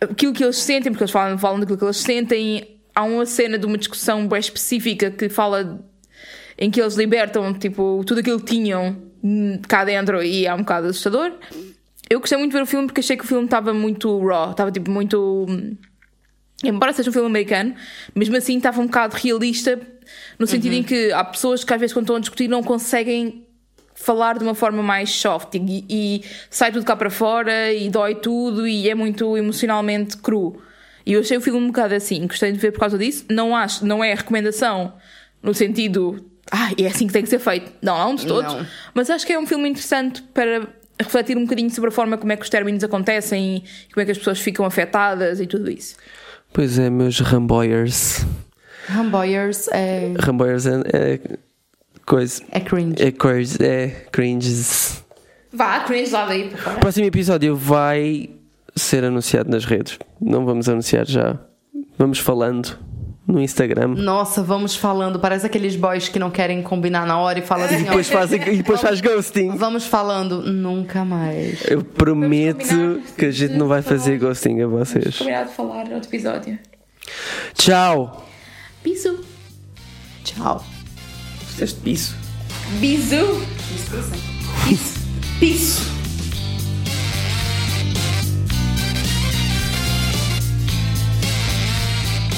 aquilo que eles sentem, porque eles falam, falam daquilo que eles sentem. Há uma cena de uma discussão bem específica que fala em que eles libertam tipo tudo aquilo que tinham hum, cá dentro e é um bocado assustador. Eu gostei muito de ver o filme porque achei que o filme estava muito raw, estava tipo muito. Embora seja um filme americano, mesmo assim estava um bocado realista, no sentido em que há pessoas que às vezes quando estão a discutir não conseguem falar de uma forma mais soft e, e sai tudo cá para fora e dói tudo e é muito emocionalmente cru. E eu achei o filme um bocado assim, gostei de ver por causa disso. Não acho, não é recomendação no sentido, ah, é assim que tem que ser feito. Não, não de todos. Não. Mas acho que é um filme interessante para refletir um bocadinho sobre a forma como é que os términos acontecem e como é que as pessoas ficam afetadas e tudo isso. Pois é, meus Ramboyers. Ramboyers é, Ramboyers é, é coisa. é cringe. É coisa, é cringes. Vá, cringe lá daí. O próximo episódio vai ser anunciado nas redes. Não vamos anunciar já. Vamos falando no Instagram. Nossa, vamos falando. Parece aqueles boys que não querem combinar na hora e falam assim, Depois ó, fazem, e depois faz ghosting. vamos falando nunca mais. Eu prometo que a gente não vai fazer ghosting a vocês. Combinado de falar no outro episódio. Tchau! Bisu. Tchau. Este piso. Bisu. Bisu.